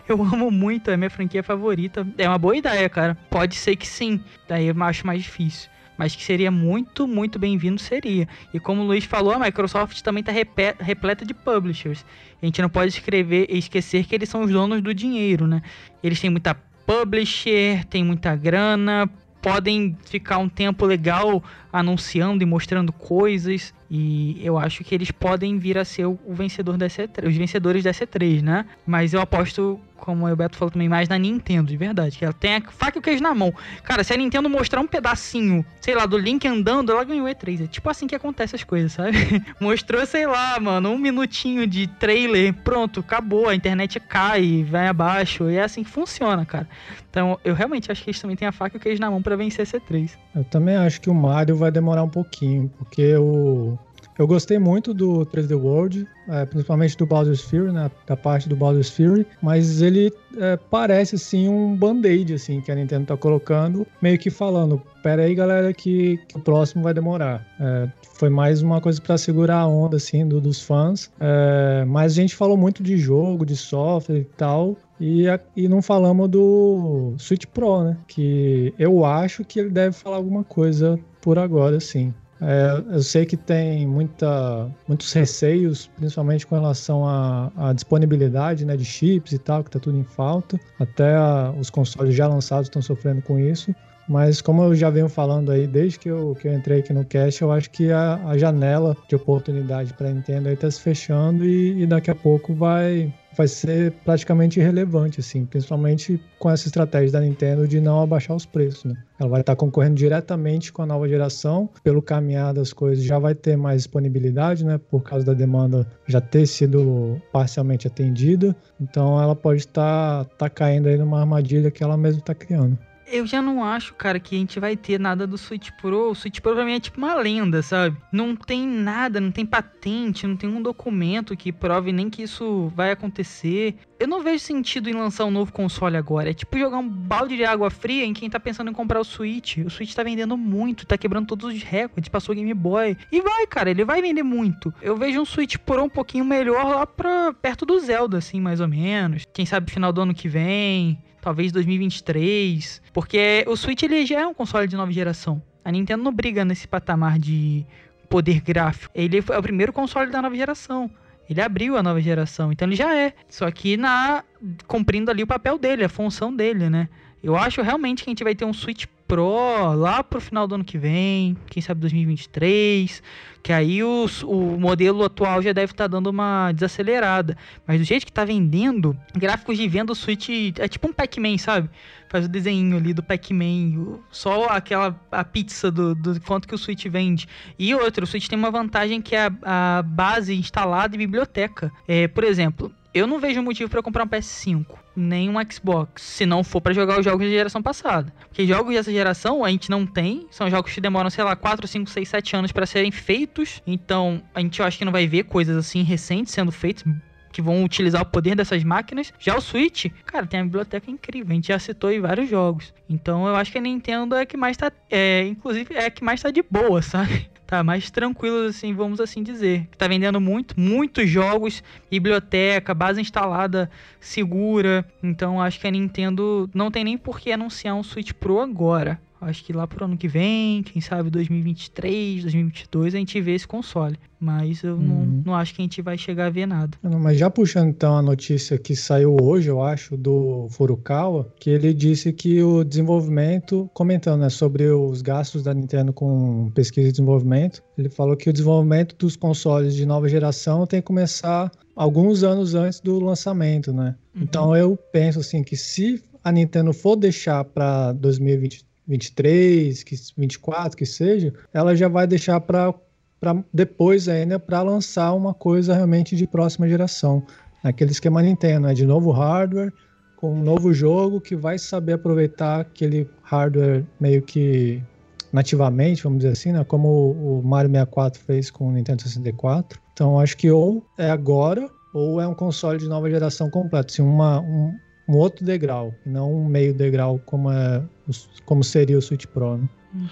Eu amo muito, é minha franquia favorita. É uma boa ideia, cara. Pode ser que sim. Daí eu acho mais difícil mas que seria muito, muito bem-vindo seria. E como o Luiz falou, a Microsoft também está repleta de publishers. A gente não pode escrever esquecer que eles são os donos do dinheiro, né? Eles têm muita publisher, tem muita grana, podem ficar um tempo legal anunciando e mostrando coisas. E eu acho que eles podem vir a ser o, vencedor da C3, os vencedores da C3, né? Mas eu aposto, como o Beto falou também, mais na Nintendo, de verdade. Que ela tem a faca e o queijo na mão. Cara, se a Nintendo mostrar um pedacinho, sei lá, do Link andando, ela ganhou E3. É tipo assim que acontece as coisas, sabe? Mostrou, sei lá, mano, um minutinho de trailer, pronto, acabou, a internet cai, vai abaixo. E é assim que funciona, cara. Então, eu realmente acho que eles também têm a faca e o queijo na mão para vencer a C3. Eu também acho que o Mario vai demorar um pouquinho, porque o eu gostei muito do 3D World, é, principalmente do Bowser's Fury, né, da parte do Bowser's Fury, mas ele é, parece assim um band-aid assim que a Nintendo tá colocando, meio que falando, pera aí galera que, que o próximo vai demorar. É, foi mais uma coisa para segurar a onda assim do, dos fãs, é, mas a gente falou muito de jogo, de software e tal, e, e não falamos do Switch Pro, né? Que eu acho que ele deve falar alguma coisa por agora, sim. É, eu sei que tem muita, muitos receios, principalmente com relação à, disponibilidade né, de chips e tal, que está tudo em falta. Até a, os consoles já lançados estão sofrendo com isso. Mas como eu já venho falando aí, desde que eu, que eu entrei aqui no cast, eu acho que a, a janela de oportunidade para Nintendo aí está se fechando e, e daqui a pouco vai, vai ser praticamente irrelevante, assim, principalmente com essa estratégia da Nintendo de não abaixar os preços, né? Ela vai estar concorrendo diretamente com a nova geração, pelo caminhar das coisas já vai ter mais disponibilidade, né? Por causa da demanda já ter sido parcialmente atendida, então ela pode estar tá, tá caindo aí numa armadilha que ela mesma está criando eu já não acho, cara, que a gente vai ter nada do Switch Pro. O Switch Pro pra mim é tipo uma lenda, sabe? Não tem nada, não tem patente, não tem um documento que prove nem que isso vai acontecer. Eu não vejo sentido em lançar um novo console agora. É tipo jogar um balde de água fria em quem tá pensando em comprar o Switch. O Switch tá vendendo muito, tá quebrando todos os recordes, passou o Game Boy. E vai, cara, ele vai vender muito. Eu vejo um Switch Pro um pouquinho melhor lá pra perto do Zelda, assim, mais ou menos. Quem sabe final do ano que vem talvez 2023, porque o Switch ele já é um console de nova geração. A Nintendo não briga nesse patamar de poder gráfico. Ele é o primeiro console da nova geração. Ele abriu a nova geração, então ele já é. Só que na cumprindo ali o papel dele, a função dele, né? Eu acho realmente que a gente vai ter um Switch Pro lá pro final do ano que vem, quem sabe 2023, que aí o, o modelo atual já deve estar tá dando uma desacelerada. Mas do jeito que tá vendendo, gráficos de venda do Switch é tipo um Pac-Man, sabe? Faz o desenho ali do Pac-Man, só aquela a pizza do, do quanto que o Switch vende. E outro, o Switch tem uma vantagem que é a, a base instalada e biblioteca. É, por exemplo, eu não vejo motivo para comprar um PS5, nem um Xbox, se não for para jogar os jogos da geração passada. Porque jogos dessa geração a gente não tem, são jogos que demoram, sei lá, 4, 5, 6, 7 anos para serem feitos. Então, a gente acho que não vai ver coisas assim recentes sendo feitas, que vão utilizar o poder dessas máquinas. Já o Switch, cara, tem uma biblioteca incrível. A gente já citou em vários jogos. Então eu acho que a Nintendo é que mais tá. É, inclusive, é que mais tá de boa, sabe? Tá mais tranquilo, assim, vamos assim dizer. Tá vendendo muito, muitos jogos, biblioteca, base instalada segura. Então acho que a Nintendo não tem nem por que anunciar um Switch Pro agora. Acho que lá pro ano que vem, quem sabe 2023, 2022, a gente vê esse console. Mas eu uhum. não, não acho que a gente vai chegar a ver nada. Não, mas já puxando então a notícia que saiu hoje, eu acho, do Furukawa, que ele disse que o desenvolvimento, comentando né, sobre os gastos da Nintendo com pesquisa e desenvolvimento, ele falou que o desenvolvimento dos consoles de nova geração tem que começar alguns anos antes do lançamento, né? Uhum. Então eu penso assim que se a Nintendo for deixar para 2023 23, que 24, que seja, ela já vai deixar para depois ainda para lançar uma coisa realmente de próxima geração. Aquele esquema Nintendo, né? de novo hardware, com um novo jogo que vai saber aproveitar aquele hardware meio que nativamente, vamos dizer assim, né? como o Mario 64 fez com o Nintendo 64. Então acho que ou é agora ou é um console de nova geração completo, assim, uma, um, um outro degrau, não um meio degrau como, é, como seria o Switch Pro. Né?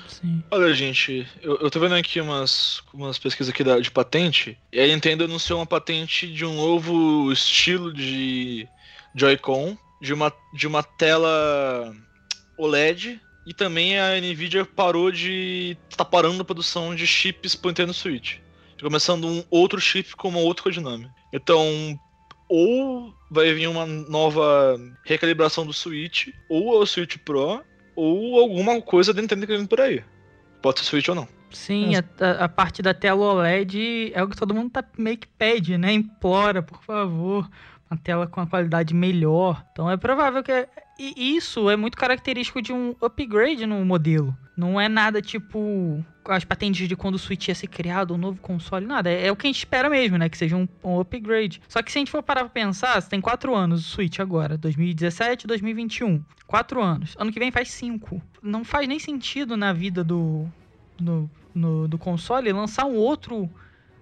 Sim. Olha, gente, eu, eu tô vendo aqui umas, umas pesquisas aqui da, de patente, e a Nintendo anunciou uma patente de um novo estilo de Joy-Con, de uma, de uma tela OLED, e também a Nvidia parou de. tá parando a produção de chips pro Nintendo Switch. Começando um outro chip com uma outra codinome. Então, ou vai vir uma nova recalibração do Switch, ou é o Switch Pro, ou alguma coisa da Nintendo vindo por aí. Pode ser Switch ou não. Sim, a, a, parte da tela OLED é o que todo mundo tá meio que pede, né? Implora, por favor, uma tela com a qualidade melhor. Então é provável que. E isso é muito característico de um upgrade no modelo. Não é nada tipo as patentes de quando o Switch ia ser criado, um novo console, nada. É, é o que a gente espera mesmo, né? Que seja um, um, upgrade. Só que se a gente for parar pra pensar, você tem quatro anos o Switch agora, 2017, 2021. Quatro anos. Ano que vem faz cinco. Não faz nem sentido na vida do, do, no, do console lançar um outro,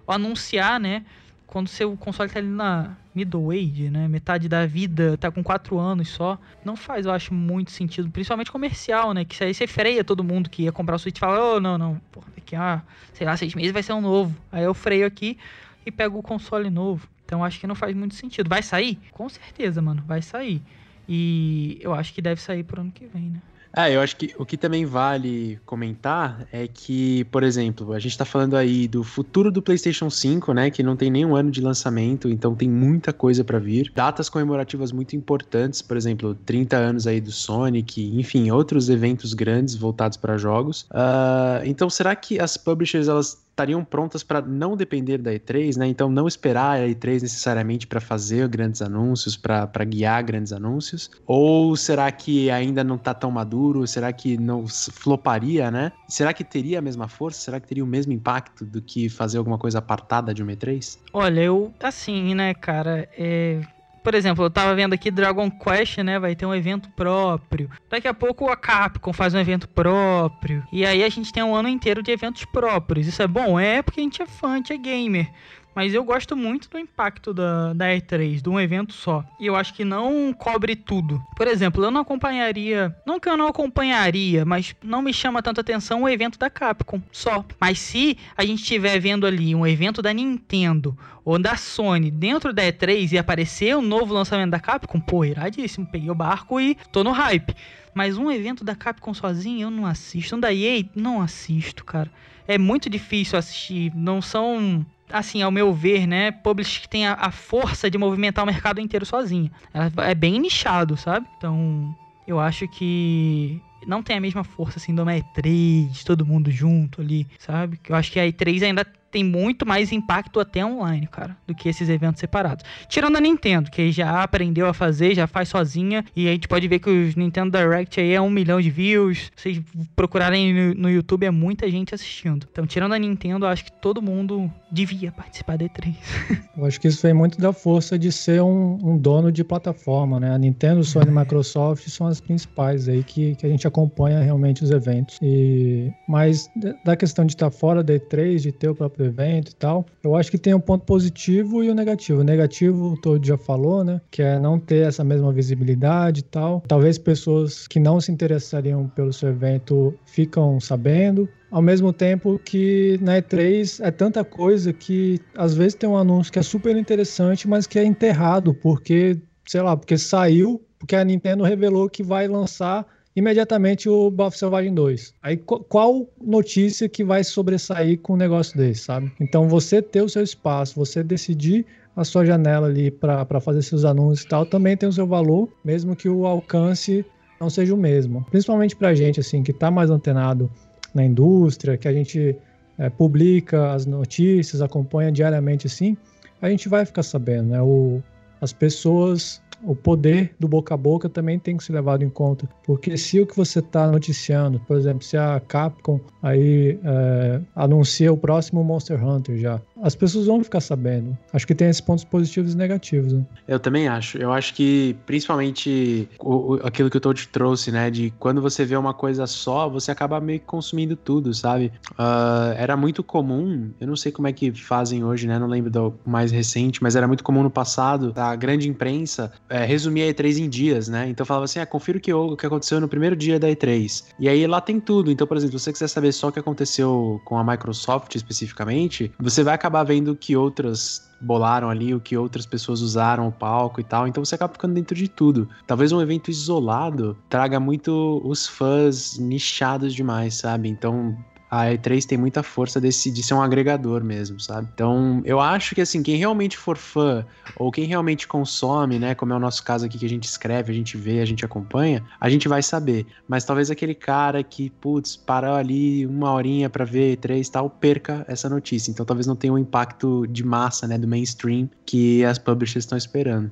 ou anunciar, né? Quando seu console tá ali na middle age, né? Metade da vida, tá com 4 anos só, não faz, eu acho, muito sentido, principalmente comercial, né? Que aí você freia todo mundo que ia comprar o Switch e fala, oh, não, não, porra, daqui a, sei lá, seis meses vai ser um novo. Aí eu freio aqui e pego o console novo. Então acho que não faz muito sentido. Vai sair? Com certeza, mano, vai sair. E eu acho que deve sair pro ano que vem, né? É, eu acho que o que também vale comentar é que, por exemplo, a gente tá falando aí do futuro do PlayStation 5, né, que não tem nenhum ano de lançamento, então tem muita coisa para vir. Datas comemorativas muito importantes, por exemplo, 30 anos aí do Sonic, enfim, outros eventos grandes voltados para jogos. Uh, então, será que as publishers elas estariam prontas para não depender da E3, né? Então não esperar a E3 necessariamente para fazer grandes anúncios, para guiar grandes anúncios? Ou será que ainda não está tão maduro? Será que não floparia, né? Será que teria a mesma força? Será que teria o mesmo impacto do que fazer alguma coisa apartada de uma E3? Olha, eu assim, né, cara, é por exemplo, eu tava vendo aqui Dragon Quest, né? Vai ter um evento próprio. Daqui a pouco a Capcom faz um evento próprio. E aí a gente tem um ano inteiro de eventos próprios. Isso é bom? É porque a gente é fã, a gente é gamer. Mas eu gosto muito do impacto da, da E3, de um evento só. E eu acho que não cobre tudo. Por exemplo, eu não acompanharia. Não que eu não acompanharia, mas não me chama tanta atenção o evento da Capcom só. Mas se a gente estiver vendo ali um evento da Nintendo ou da Sony dentro da E3 e aparecer um novo lançamento da Capcom, pô, iradíssimo. Peguei o barco e tô no hype. Mas um evento da Capcom sozinho eu não assisto. Um da EA, não assisto, cara. É muito difícil assistir. Não são assim, ao meu ver, né, publish que tem a, a, força de movimentar o mercado inteiro sozinha. Ela é bem nichado, sabe? Então, eu acho que não tem a mesma força assim do E3, todo mundo junto ali, sabe? Eu acho que a E3 ainda tem muito mais impacto até online, cara, do que esses eventos separados. Tirando a Nintendo, que já aprendeu a fazer, já faz sozinha, e a gente pode ver que os Nintendo Direct aí é um milhão de views. Vocês procurarem no, no YouTube, é muita gente assistindo. Então, tirando a Nintendo, acho que todo mundo devia participar da E3. eu acho que isso vem muito da força de ser um, um dono de plataforma, né? A Nintendo, Sony e Microsoft são as principais aí que, que a gente acompanha realmente os eventos. E, mas da questão de estar fora da E3, de ter o próprio do evento e tal. Eu acho que tem um ponto positivo e um negativo. O negativo, o Todd já falou, né? Que é não ter essa mesma visibilidade e tal. Talvez pessoas que não se interessariam pelo seu evento ficam sabendo. Ao mesmo tempo que na E3 é tanta coisa que às vezes tem um anúncio que é super interessante, mas que é enterrado, porque, sei lá, porque saiu, porque a Nintendo revelou que vai lançar imediatamente o Buff Selvagem 2. Aí qual notícia que vai sobressair com um negócio desse, sabe? Então você ter o seu espaço, você decidir a sua janela ali para fazer seus anúncios e tal, também tem o seu valor, mesmo que o alcance não seja o mesmo. Principalmente pra gente, assim, que tá mais antenado na indústria, que a gente é, publica as notícias, acompanha diariamente, assim, a gente vai ficar sabendo, né? O, as pessoas o poder do boca a boca também tem que ser levado em conta. Porque se o que você está noticiando, por exemplo, se a Capcom aí é, anuncia o próximo Monster Hunter já, as pessoas vão ficar sabendo. Acho que tem esses pontos positivos e negativos. Né? Eu também acho. Eu acho que principalmente o, o, aquilo que o Todd trouxe, né? De quando você vê uma coisa só, você acaba meio que consumindo tudo, sabe? Uh, era muito comum, eu não sei como é que fazem hoje, né? Não lembro do mais recente, mas era muito comum no passado, a grande imprensa é, resumia a E3 em dias, né? Então falava assim: ah, confira o que, o que aconteceu no primeiro dia da E3. E aí lá tem tudo. Então, por exemplo, se você quiser saber só o que aconteceu com a Microsoft especificamente, você vai acabar vendo que outras bolaram ali, o que outras pessoas usaram o palco e tal. Então você acaba ficando dentro de tudo. Talvez um evento isolado traga muito os fãs nichados demais, sabe? Então a E3 tem muita força desse, de ser um agregador mesmo, sabe? Então, eu acho que, assim, quem realmente for fã, ou quem realmente consome, né, como é o nosso caso aqui, que a gente escreve, a gente vê, a gente acompanha, a gente vai saber. Mas talvez aquele cara que, putz, parou ali uma horinha para ver E3 e tal, perca essa notícia. Então, talvez não tenha um impacto de massa, né, do mainstream que as publishers estão esperando.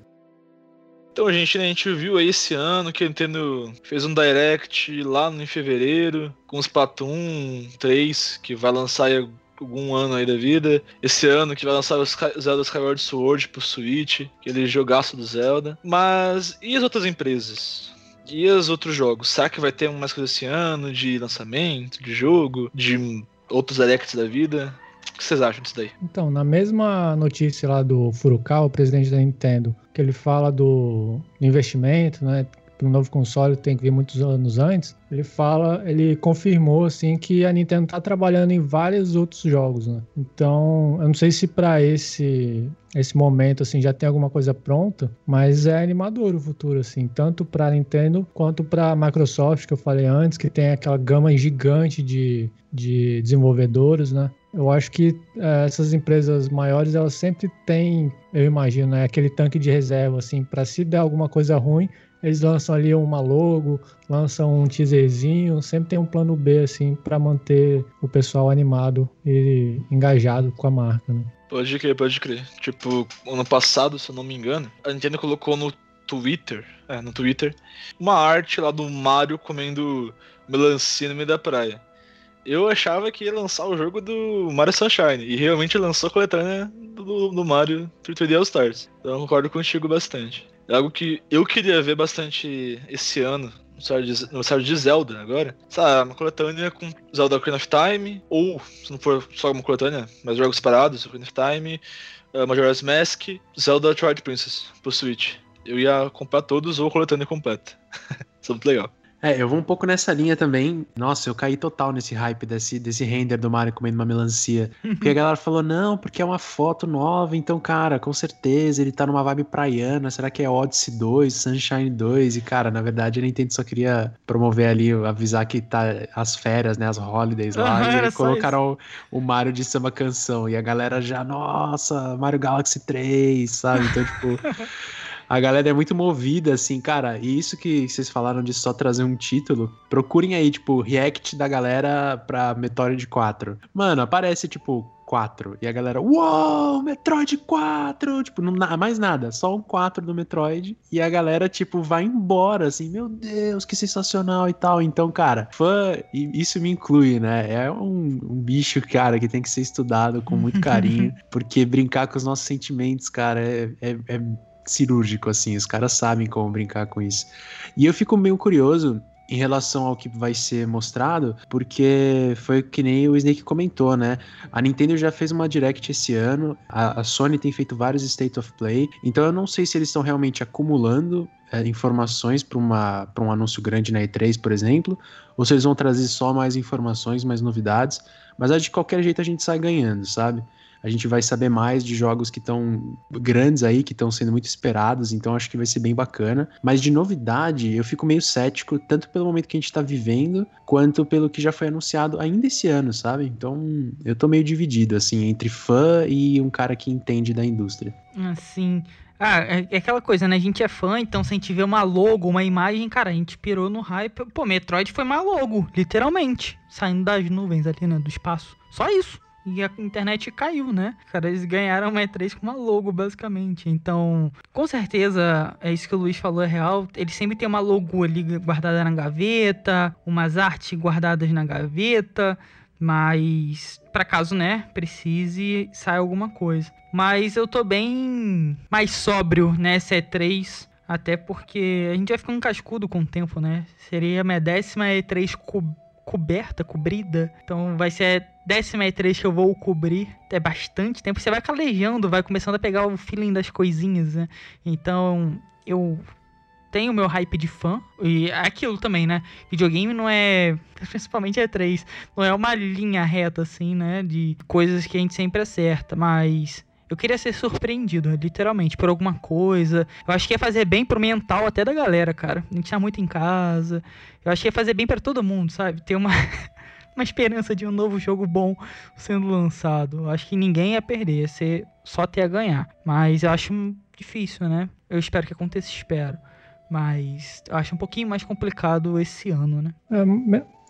Então, gente, né, a gente viu aí esse ano que a Nintendo fez um Direct lá em fevereiro, com os Splatoon 3, que vai lançar aí algum ano aí da vida. Esse ano que vai lançar o Zelda Skyward Sword pro Switch, aquele jogaço do Zelda. Mas e as outras empresas? E os outros jogos? Será que vai ter mais coisa esse ano de lançamento, de jogo, de outros directs da vida? Que vocês acham disso daí? Então, na mesma notícia lá do Furukawa, o presidente da Nintendo, que ele fala do investimento, né? Que um novo console tem que vir muitos anos antes. Ele fala, ele confirmou assim que a Nintendo está trabalhando em vários outros jogos, né? Então, eu não sei se para esse esse momento assim já tem alguma coisa pronta, mas é animador o futuro assim, tanto para Nintendo quanto para Microsoft que eu falei antes, que tem aquela gama gigante de, de desenvolvedores, né? Eu acho que é, essas empresas maiores, elas sempre têm, eu imagino, né, aquele tanque de reserva, assim, para se der alguma coisa ruim, eles lançam ali uma logo, lançam um teaserzinho, sempre tem um plano B, assim, para manter o pessoal animado e engajado com a marca, né? Pode crer, pode crer. Tipo, ano passado, se eu não me engano, a Nintendo colocou no Twitter, é, no Twitter, uma arte lá do Mario comendo melancia no meio da praia eu achava que ia lançar o jogo do Mario Sunshine. E realmente lançou a coletânea do, do Mario 3D All Stars. Então eu concordo contigo bastante. É algo que eu queria ver bastante esse ano. No série de Zelda agora. Sabe, uma coletânea com Zelda Ocarina of Time, ou, se não for só uma coletânea, mas jogos separados, Ocarina of Time, uh, Majora's Mask, Zelda Twilight Princess pro Switch. Eu ia comprar todos ou a coletânea completa. Isso é muito legal. É, eu vou um pouco nessa linha também. Nossa, eu caí total nesse hype desse, desse render do Mario comendo uma melancia. Porque a galera falou, não, porque é uma foto nova, então, cara, com certeza ele tá numa vibe praiana. Será que é Odyssey 2, Sunshine 2? E, cara, na verdade a Nintendo só queria promover ali, avisar que tá as férias, né, as holidays lá. Uhum, e colocaram o, o, Mario de samba canção. E a galera já, nossa, Mario Galaxy 3, sabe? Então, tipo. A galera é muito movida, assim, cara. E isso que vocês falaram de só trazer um título, procurem aí, tipo, react da galera pra Metroid 4. Mano, aparece, tipo, 4. E a galera, uou, Metroid 4! Tipo, não mais nada, só um 4 do Metroid. E a galera, tipo, vai embora, assim, meu Deus, que sensacional e tal. Então, cara, fã, isso me inclui, né? É um, um bicho, cara, que tem que ser estudado com muito carinho, porque brincar com os nossos sentimentos, cara, é, é, é cirúrgico, assim, os caras sabem como brincar com isso. E eu fico meio curioso em relação ao que vai ser mostrado, porque foi que nem o Snake comentou, né? A Nintendo já fez uma Direct esse ano, a, a Sony tem feito vários State of Play, então eu não sei se eles estão realmente acumulando é, informações para um anúncio grande na E3, por exemplo, ou se eles vão trazer só mais informações, mais novidades, mas de qualquer jeito a gente sai ganhando, sabe? A gente vai saber mais de jogos que estão grandes aí, que estão sendo muito esperados, então acho que vai ser bem bacana. Mas de novidade, eu fico meio cético, tanto pelo momento que a gente tá vivendo, quanto pelo que já foi anunciado ainda esse ano, sabe? Então eu tô meio dividido, assim, entre fã e um cara que entende da indústria. Assim. Ah, é, é aquela coisa, né? A gente é fã, então se a gente vê uma logo, uma imagem, cara, a gente pirou no hype. Pô, Metroid foi uma logo, literalmente. Saindo das nuvens ali, né? Do espaço. Só isso e a internet caiu, né? Cara, eles ganharam uma E3 com uma logo, basicamente. Então, com certeza, é isso que o Luiz falou, é real. Ele sempre tem uma logo ali guardada na gaveta, umas artes guardadas na gaveta, mas para caso, né, precise sair alguma coisa. Mas eu tô bem mais sóbrio nessa E3, até porque a gente vai ficando cascudo com o tempo, né? Seria minha décima E3 co coberta, cobrida. Então vai ser décima e três que eu vou cobrir. É bastante tempo. Você vai calejando, vai começando a pegar o feeling das coisinhas, né? Então, eu tenho meu hype de fã. E é aquilo também, né? Videogame não é. Principalmente é 3. Não é uma linha reta, assim, né? De coisas que a gente sempre acerta. Mas. Eu queria ser surpreendido, literalmente, por alguma coisa. Eu acho que ia fazer bem pro mental até da galera, cara. A gente tá muito em casa. Eu acho que ia fazer bem para todo mundo, sabe? Ter uma. uma esperança de um novo jogo bom sendo lançado. Eu acho que ninguém ia perder, ia ser só ter a ganhar. Mas eu acho difícil, né? Eu espero que aconteça, espero. Mas acho um pouquinho mais complicado esse ano, né? É,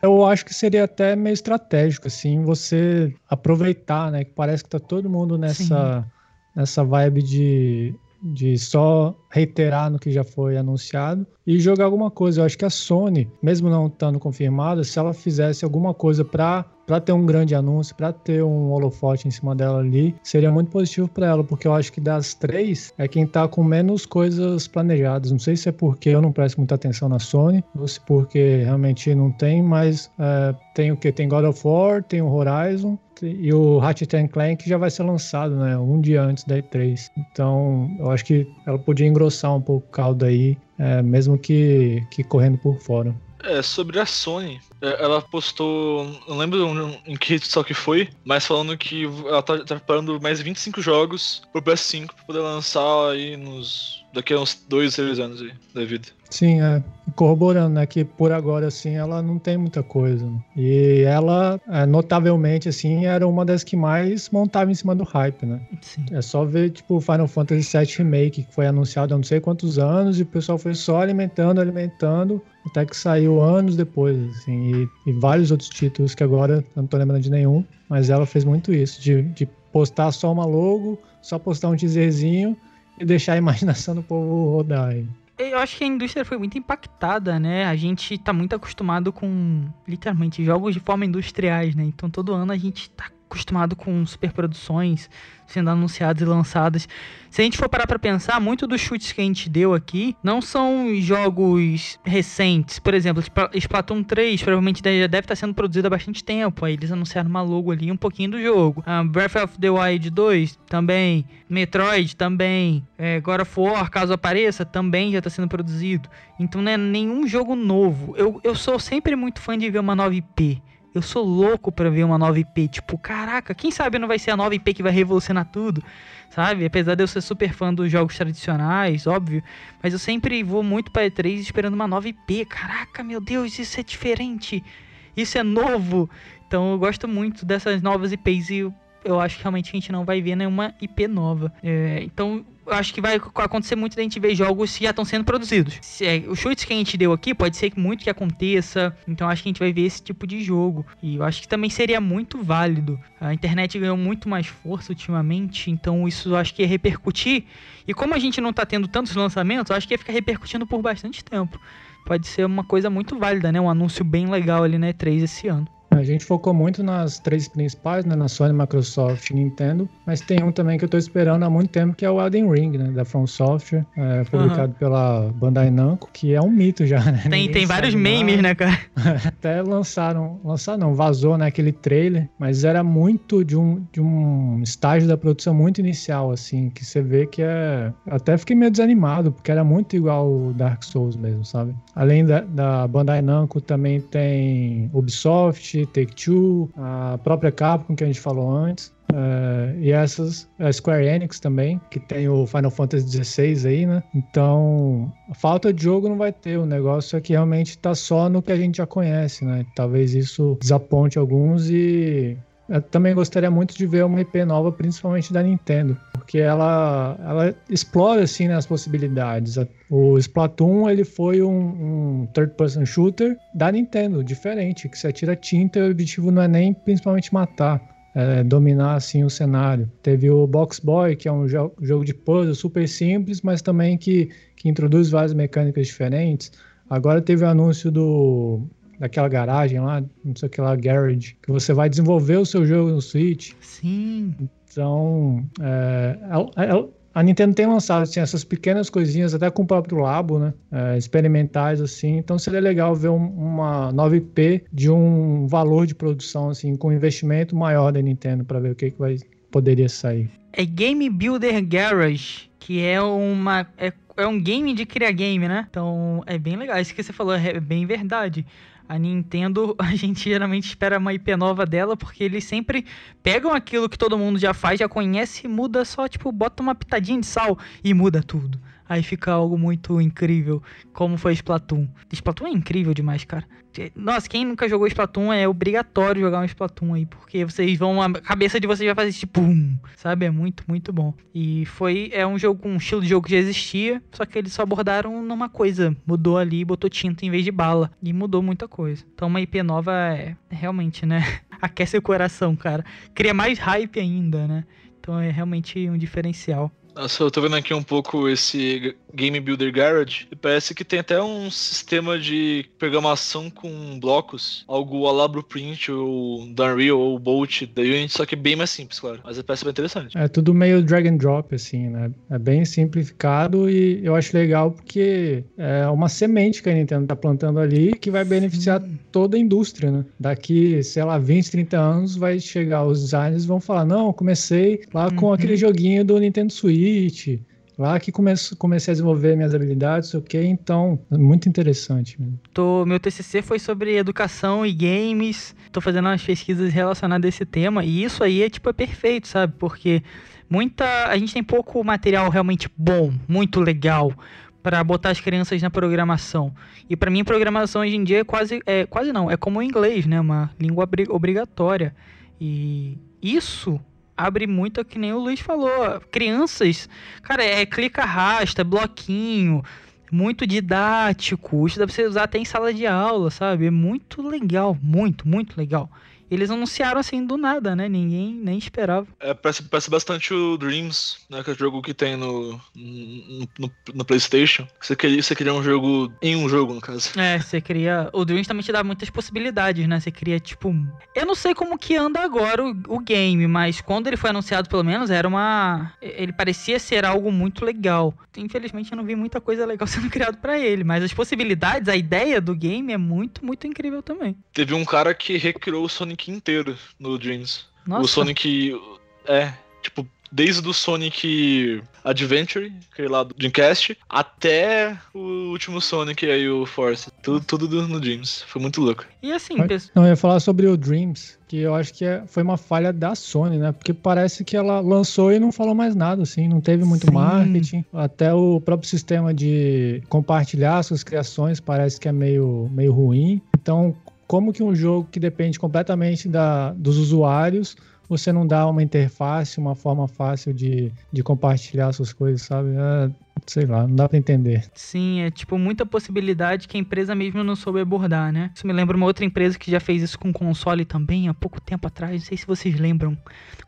eu acho que seria até meio estratégico, assim, você aproveitar, né? Que parece que tá todo mundo nessa, nessa vibe de de só reiterar no que já foi anunciado e jogar alguma coisa. Eu acho que a Sony, mesmo não estando confirmada, se ela fizesse alguma coisa para para ter um grande anúncio, para ter um holofote em cima dela ali, seria muito positivo para ela, porque eu acho que das três é quem tá com menos coisas planejadas. Não sei se é porque eu não presto muita atenção na Sony, ou se porque realmente não tem, mas é, tem o que? Tem God of War, tem o Horizon, e o Ratchet Clank já vai ser lançado, né? Um dia antes da E3. Então, eu acho que ela podia engrossar um pouco o caldo aí, é, mesmo que, que correndo por fora. É, sobre a Sony, é, ela postou, não lembro em que social que foi, mas falando que ela tá, tá preparando mais 25 jogos pro PS5 pra poder lançar aí nos. Daqui a uns 2, 3 anos aí da vida. Sim, é. Corroborando, né, que por agora, assim, ela não tem muita coisa. Né? E ela, é, notavelmente, assim, era uma das que mais montava em cima do hype, né? Sim. É só ver, tipo, Final Fantasy VII Remake, que foi anunciado há não sei quantos anos, e o pessoal foi só alimentando, alimentando, até que saiu anos depois, assim, e, e vários outros títulos que agora eu não tô lembrando de nenhum, mas ela fez muito isso, de, de postar só uma logo, só postar um teaserzinho e deixar a imaginação do povo rodar aí. Eu acho que a indústria foi muito impactada, né? A gente tá muito acostumado com, literalmente, jogos de forma industriais, né? Então todo ano a gente tá acostumado com superproduções sendo anunciadas e lançadas. Se a gente for parar para pensar, muito dos chutes que a gente deu aqui não são jogos recentes. Por exemplo, Splatoon 3 provavelmente já deve estar sendo produzido há bastante tempo. Aí eles anunciaram uma logo ali, um pouquinho do jogo. Um, Breath of the Wild 2 também. Metroid também. É, God of War, caso apareça, também já está sendo produzido. Então não é nenhum jogo novo. Eu, eu sou sempre muito fã de ver uma nova IP. Eu sou louco pra ver uma nova IP. Tipo, caraca, quem sabe não vai ser a nova IP que vai revolucionar tudo, sabe? Apesar de eu ser super fã dos jogos tradicionais, óbvio. Mas eu sempre vou muito pra E3 esperando uma nova IP. Caraca, meu Deus, isso é diferente. Isso é novo. Então eu gosto muito dessas novas IPs e eu, acho que realmente a gente não vai ver nenhuma IP nova. É, então acho que vai acontecer muito da gente ver jogos que já estão sendo produzidos. Se, é, os chutes que a gente deu aqui, pode ser muito que aconteça. Então acho que a gente vai ver esse tipo de jogo. E eu acho que também seria muito válido. A internet ganhou muito mais força ultimamente, então isso eu acho que ia repercutir. E como a gente não tá tendo tantos lançamentos, acho que ia ficar repercutindo por bastante tempo. Pode ser uma coisa muito válida, né? Um anúncio bem legal ali na E3 esse ano. A gente focou muito nas três principais, né? Na Sony, Microsoft e Nintendo. Mas tem um também que eu tô esperando há muito tempo, que é o Elden Ring, né? Da From Software, é, publicado uhum. pela Bandai Namco, que é um mito já, né? Tem, tem vários memes, né, cara? Até lançaram, lançaram não, vazou, né? Aquele trailer, mas era muito de um, de um estágio da produção muito inicial, assim, que você vê que é... Até fiquei meio desanimado, porque era muito igual o Dark Souls mesmo, sabe? Além da, da Bandai Namco, também tem Ubisoft, Take-Two, a própria Capcom que a gente falou antes. Uh, e essas, a Square Enix também, que tem o Final Fantasy XVI aí, né? Então, falta de jogo não vai ter. O negócio é que realmente tá só no que a gente já conhece, né? Talvez isso desaponte alguns e eu também gostaria muito de ver uma IP nova, principalmente da Nintendo, porque ela, ela explora assim né, as possibilidades. O Splatoon ele foi um, um third-person shooter da Nintendo, diferente, que você atira tinta e o objetivo não é nem principalmente matar. É, dominar assim o cenário. Teve o Box Boy, que é um jo jogo de puzzle super simples, mas também que, que introduz várias mecânicas diferentes. Agora teve o anúncio do daquela garagem lá, não sei o que lá, garage, que você vai desenvolver o seu jogo no Switch. Sim. Então, é, é, é, a Nintendo tem lançado assim, essas pequenas coisinhas, até com o próprio Labo, né? É, experimentais, assim. Então seria legal ver um, uma nova IP de um valor de produção, assim, com investimento maior da Nintendo, para ver o que, que vai, poderia sair. É Game Builder Garage, que é uma. É, é um game de criar game, né? Então é bem legal. Isso que você falou é bem verdade a Nintendo, a gente geralmente espera uma IP nova dela, porque eles sempre pegam aquilo que todo mundo já faz, já conhece e muda só, tipo, bota uma pitadinha de sal e muda tudo. Aí fica algo muito incrível, como foi Splatoon. Splatoon é incrível demais, cara. Nossa, quem nunca jogou Splatoon é obrigatório jogar um Splatoon aí, porque vocês vão, a cabeça de vocês vai fazer tipo, pum, sabe? É muito, muito bom. E foi, é um jogo com um estilo de jogo que já existia, só que eles só abordaram numa coisa, mudou ali, botou tinta em vez de bala, e mudou muita coisa. Então uma IP nova é, realmente, né? Aquece o coração, cara. Cria mais hype ainda, né? Então é realmente um diferencial. Nossa, eu tô vendo aqui um pouco esse Game Builder Garage e parece que tem até um sistema de programação com blocos, algo a la Blueprint ou da Unreal ou Bolt da Unity, só que bem mais simples, claro. Mas parece bem interessante. É tudo meio drag and drop, assim, né? É bem simplificado e eu acho legal porque é uma semente que a Nintendo tá plantando ali que vai beneficiar toda a indústria, né? Daqui, sei lá, 20, 30 anos vai chegar os designers e vão falar, não, comecei lá com uhum. aquele joguinho do Nintendo Switch Lá que comece, comecei a desenvolver minhas habilidades, ok? Então, muito interessante. Tô, meu TCC foi sobre educação e games, tô fazendo umas pesquisas relacionadas a esse tema, e isso aí é, tipo, é perfeito, sabe? Porque muita, a gente tem pouco material realmente bom, muito legal, para botar as crianças na programação. E para mim, programação hoje em dia é quase, é, quase não, é como o inglês, né? Uma língua obrigatória. E isso abre muito, que nem o Luiz falou. Crianças, cara, é clica arrasta, bloquinho, muito didático. Isso dá pra você usar até em sala de aula, sabe? É muito legal, muito, muito legal eles anunciaram assim do nada, né? Ninguém nem esperava. É, parece, parece bastante o Dreams, né? Que é o jogo que tem no, no, no, no PlayStation. Você queria, você queria um jogo em um jogo, no caso. É, você queria. O Dreams também te dá muitas possibilidades, né? Você queria, tipo. Eu não sei como que anda agora o, o game, mas quando ele foi anunciado, pelo menos, era uma. Ele parecia ser algo muito legal. Infelizmente, eu não vi muita coisa legal sendo criado para ele, mas as possibilidades, a ideia do game é muito, muito incrível também. Teve um cara que recriou o Sonic Sonic inteiro no Dreams. Nossa. O Sonic. É, tipo, desde o Sonic Adventure, aquele lá do Dreamcast, até o último Sonic aí, o Force. Tudo, tudo no Dreams. Foi muito louco. E assim, pessoal. Não, eu ia falar sobre o Dreams, que eu acho que é, foi uma falha da Sony, né? Porque parece que ela lançou e não falou mais nada, assim, não teve muito Sim. marketing. Até o próprio sistema de compartilhar suas criações parece que é meio, meio ruim. Então, como que um jogo que depende completamente da, dos usuários você não dá uma interface, uma forma fácil de, de compartilhar suas coisas, sabe? É, sei lá, não dá pra entender. Sim, é tipo muita possibilidade que a empresa mesmo não soube abordar, né? Isso me lembra uma outra empresa que já fez isso com console também, há pouco tempo atrás. Não sei se vocês lembram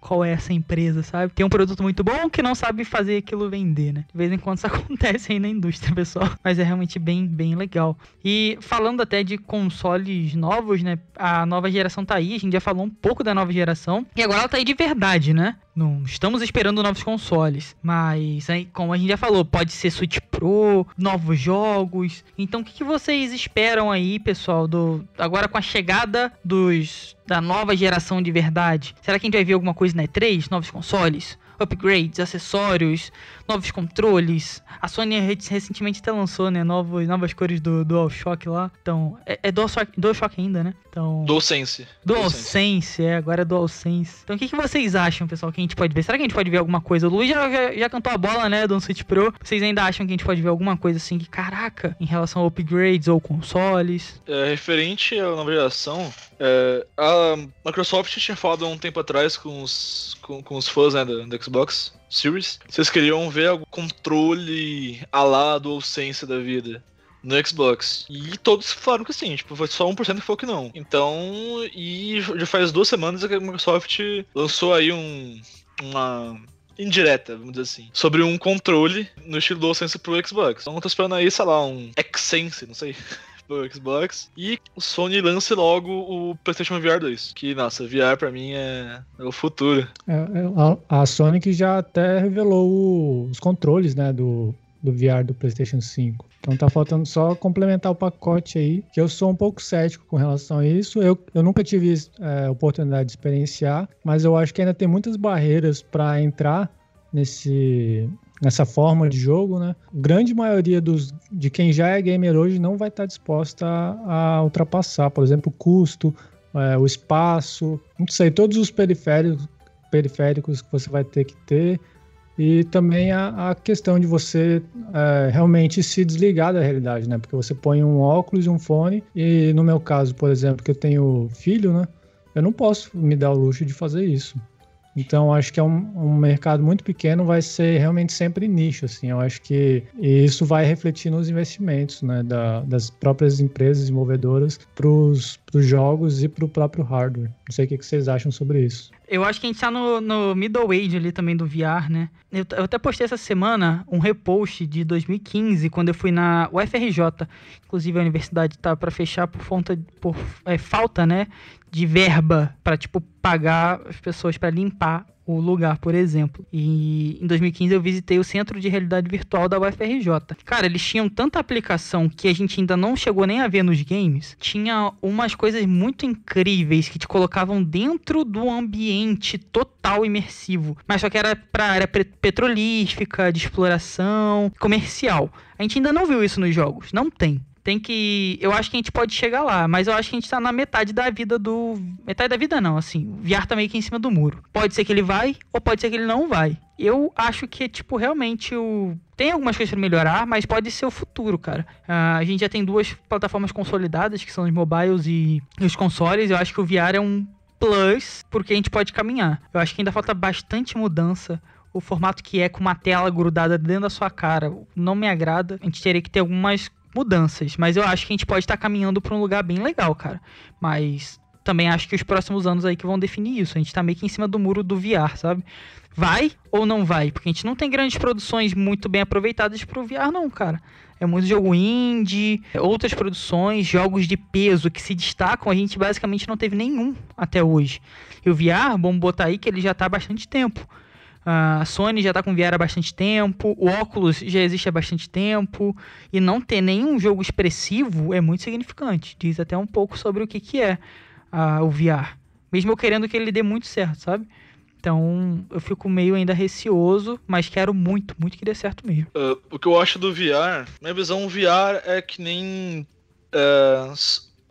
qual é essa empresa, sabe? Tem um produto muito bom que não sabe fazer aquilo vender, né? De vez em quando isso acontece aí na indústria, pessoal. Mas é realmente bem, bem legal. E falando até de consoles novos, né? A nova geração tá aí, a gente já falou um pouco da nova geração. E agora ela tá aí de verdade, né? Não estamos esperando novos consoles, mas como a gente já falou, pode ser Switch Pro, novos jogos. Então, o que, que vocês esperam aí, pessoal, do agora com a chegada dos da nova geração de verdade? Será que a gente vai ver alguma coisa na E3, novos consoles? Upgrades, acessórios, novos controles. A Sony recentemente até lançou, né, novos, novas cores do DualShock lá. Então, é, é DualShock, DualShock ainda, né? Então, DualSense. DualSense, é, agora é DualSense. Então, o que, que vocês acham, pessoal, que a gente pode ver? Será que a gente pode ver alguma coisa? O Luiz já, já, já cantou a bola, né, do Switch Pro. Vocês ainda acham que a gente pode ver alguma coisa assim que, caraca, em relação a upgrades ou consoles? É, referente à nova geração, é, a Microsoft tinha falado há um tempo atrás com os, com, com os fãs né, do, do Xbox Series. Vocês queriam ver algum controle a do DualSense da vida no Xbox. E todos falaram que sim, tipo, foi só 1% que falou que não. Então, e já faz duas semanas que a Microsoft lançou aí um, uma indireta, vamos dizer assim, sobre um controle no estilo DualSense pro Xbox. Então, eu tô esperando aí, sei lá, um Xsense, não sei. pro Xbox. E o Sony lance logo o PlayStation VR 2. Que, nossa, VR pra mim é, é o futuro. É, é a, a Sony que já até revelou os controles, né, do, do VR do PlayStation 5. Então tá faltando só complementar o pacote aí, que eu sou um pouco cético com relação a isso. Eu, eu nunca tive é, oportunidade de experienciar, mas eu acho que ainda tem muitas barreiras para entrar nesse, nessa forma de jogo, né? Grande maioria dos, de quem já é gamer hoje não vai estar disposta a, a ultrapassar, por exemplo, o custo, é, o espaço, não sei, todos os periféricos, periféricos que você vai ter que ter e também a, a questão de você é, realmente se desligar da realidade, né? Porque você põe um óculos e um fone e no meu caso, por exemplo, que eu tenho filho, né? Eu não posso me dar o luxo de fazer isso. Então, acho que é um, um, mercado muito pequeno, vai ser realmente sempre nicho, assim. Eu acho que isso vai refletir nos investimentos, né, da, das próprias empresas desenvolvedoras para os jogos e para o próprio hardware. Não sei o que vocês acham sobre isso. Eu acho que a gente tá no, no middle age ali também do VR, né? Eu, eu, até postei essa semana um repost de 2015, quando eu fui na UFRJ. Inclusive, a universidade tá para fechar por, por é, falta, né? De verba para tipo, pagar as pessoas para limpar o lugar, por exemplo. E em 2015 eu visitei o Centro de Realidade Virtual da UFRJ. Cara, eles tinham tanta aplicação que a gente ainda não chegou nem a ver nos games. Tinha umas coisas muito incríveis que te colocavam dentro do ambiente total imersivo. Mas só que era pra área petrolífica, de exploração, comercial. A gente ainda não viu isso nos jogos. Não tem tem que. Eu acho que a gente pode chegar lá, mas eu acho que a gente tá na metade da vida do. Metade da vida não, assim. O VR tá meio que em cima do muro. Pode ser que ele vai, ou pode ser que ele não vai. Eu acho que, tipo, realmente o. Tem algumas coisas para melhorar, mas pode ser o futuro, cara. Uh, a gente já tem duas plataformas consolidadas, que são os mobiles e os consoles. Eu acho que o VR é um plus, porque a gente pode caminhar. Eu acho que ainda falta bastante mudança o formato que é com uma tela grudada dentro da sua cara não me agrada. A gente teria que ter algumas mudanças, mas eu acho que a gente pode estar tá caminhando para um lugar bem legal, cara. Mas também acho que os próximos anos aí que vão definir isso. A gente tá meio que em cima do muro do VR, sabe? Vai ou não vai? Porque a gente não tem grandes produções muito bem aproveitadas pro VR, não, cara. É muito jogo indie, outras produções, jogos de peso que se destacam, a gente basicamente não teve nenhum até hoje. E o VR, vamos botar aí que ele já tá há bastante tempo. A Sony já está com VR há bastante tempo, o Oculus já existe há bastante tempo, e não ter nenhum jogo expressivo é muito significante. Diz até um pouco sobre o que, que é uh, o VR. Mesmo eu querendo que ele dê muito certo, sabe? Então eu fico meio ainda receoso, mas quero muito, muito que dê certo mesmo. Uh, o que eu acho do VR, minha visão, VR é que nem uh,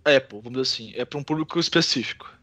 Apple, vamos dizer assim, é para um público específico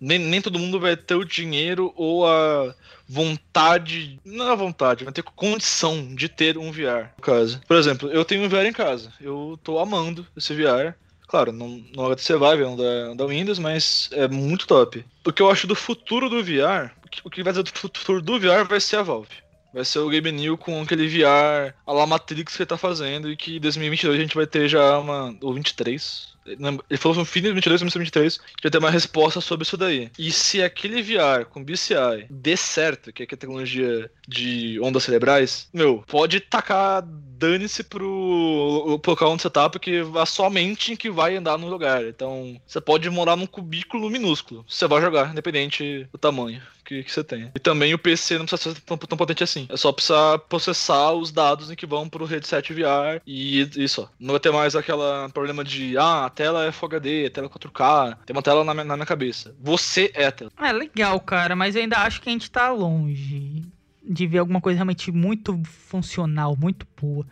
nem, nem todo mundo vai ter o dinheiro ou a vontade. Não a vontade, vai ter condição de ter um VR. No caso. Por exemplo, eu tenho um VR em casa. Eu tô amando esse VR. Claro, não, não HTC Vive, não da, da Windows, mas é muito top. O que eu acho do futuro do VR, o que vai ser do futuro do VR vai ser a Valve. Vai ser o Game New com aquele VR a la Matrix que ele tá fazendo e que em 2022 a gente vai ter já uma. ou 23, ele falou no fim de 2022, 2023, que vai ter uma resposta sobre isso daí. E se aquele VR com BCI dê certo, que é a tecnologia de ondas cerebrais, meu, pode tacar dane-se pro, pro local onde você tá, porque é só a mente que vai andar no lugar. Então, você pode morar num cubículo minúsculo. Você vai jogar, independente do tamanho que, que você tem. E também o PC não precisa ser tão, tão potente assim. É só precisar processar os dados em que vão pro headset VR e isso. Não vai ter mais aquele problema de, ah, a tela é Full HD, a tela é 4K, tem uma tela na minha, na minha cabeça. Você é a tela. É legal, cara, mas eu ainda acho que a gente tá longe de ver alguma coisa realmente muito funcional, muito boa.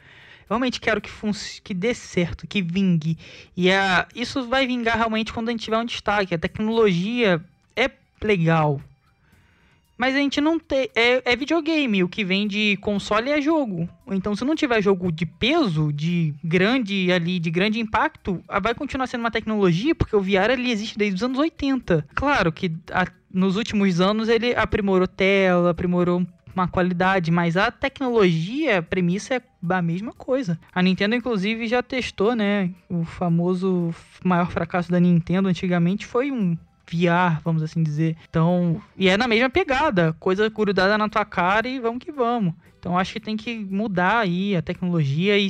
Realmente quero que, que dê certo, que vingue. E a, isso vai vingar realmente quando a gente tiver um destaque. A tecnologia é legal. Mas a gente não tem. É, é, videogame. O que vem de console é jogo. Então, se não tiver jogo de peso, de grande ali, de grande impacto, vai continuar sendo uma tecnologia, porque o VR ali existe desde os anos 80. Claro que a, nos últimos anos ele aprimorou tela, aprimorou uma qualidade, mas a tecnologia, a premissa é a mesma coisa. A Nintendo, inclusive, já testou, né? O famoso maior fracasso da Nintendo antigamente foi um VR, vamos assim dizer. Então, e é na mesma pegada, coisa grudada na tua cara e vamos que vamos. Então acho que tem que mudar aí a tecnologia e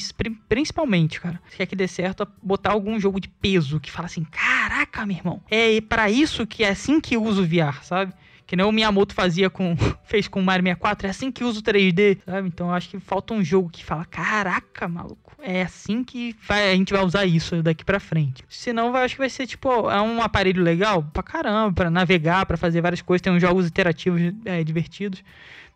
principalmente, cara, se quer que dê certo, botar algum jogo de peso que fala assim, caraca, meu irmão, é para isso que é assim que uso o VR, sabe? Que nem o Miyamoto fazia com. fez com o Mario 64. É assim que usa o 3D, sabe? Então eu acho que falta um jogo que fala: caraca, maluco. É assim que vai, a gente vai usar isso daqui pra frente. Senão eu acho que vai ser tipo, é um aparelho legal pra caramba, pra navegar, pra fazer várias coisas. Tem uns jogos interativos é, divertidos.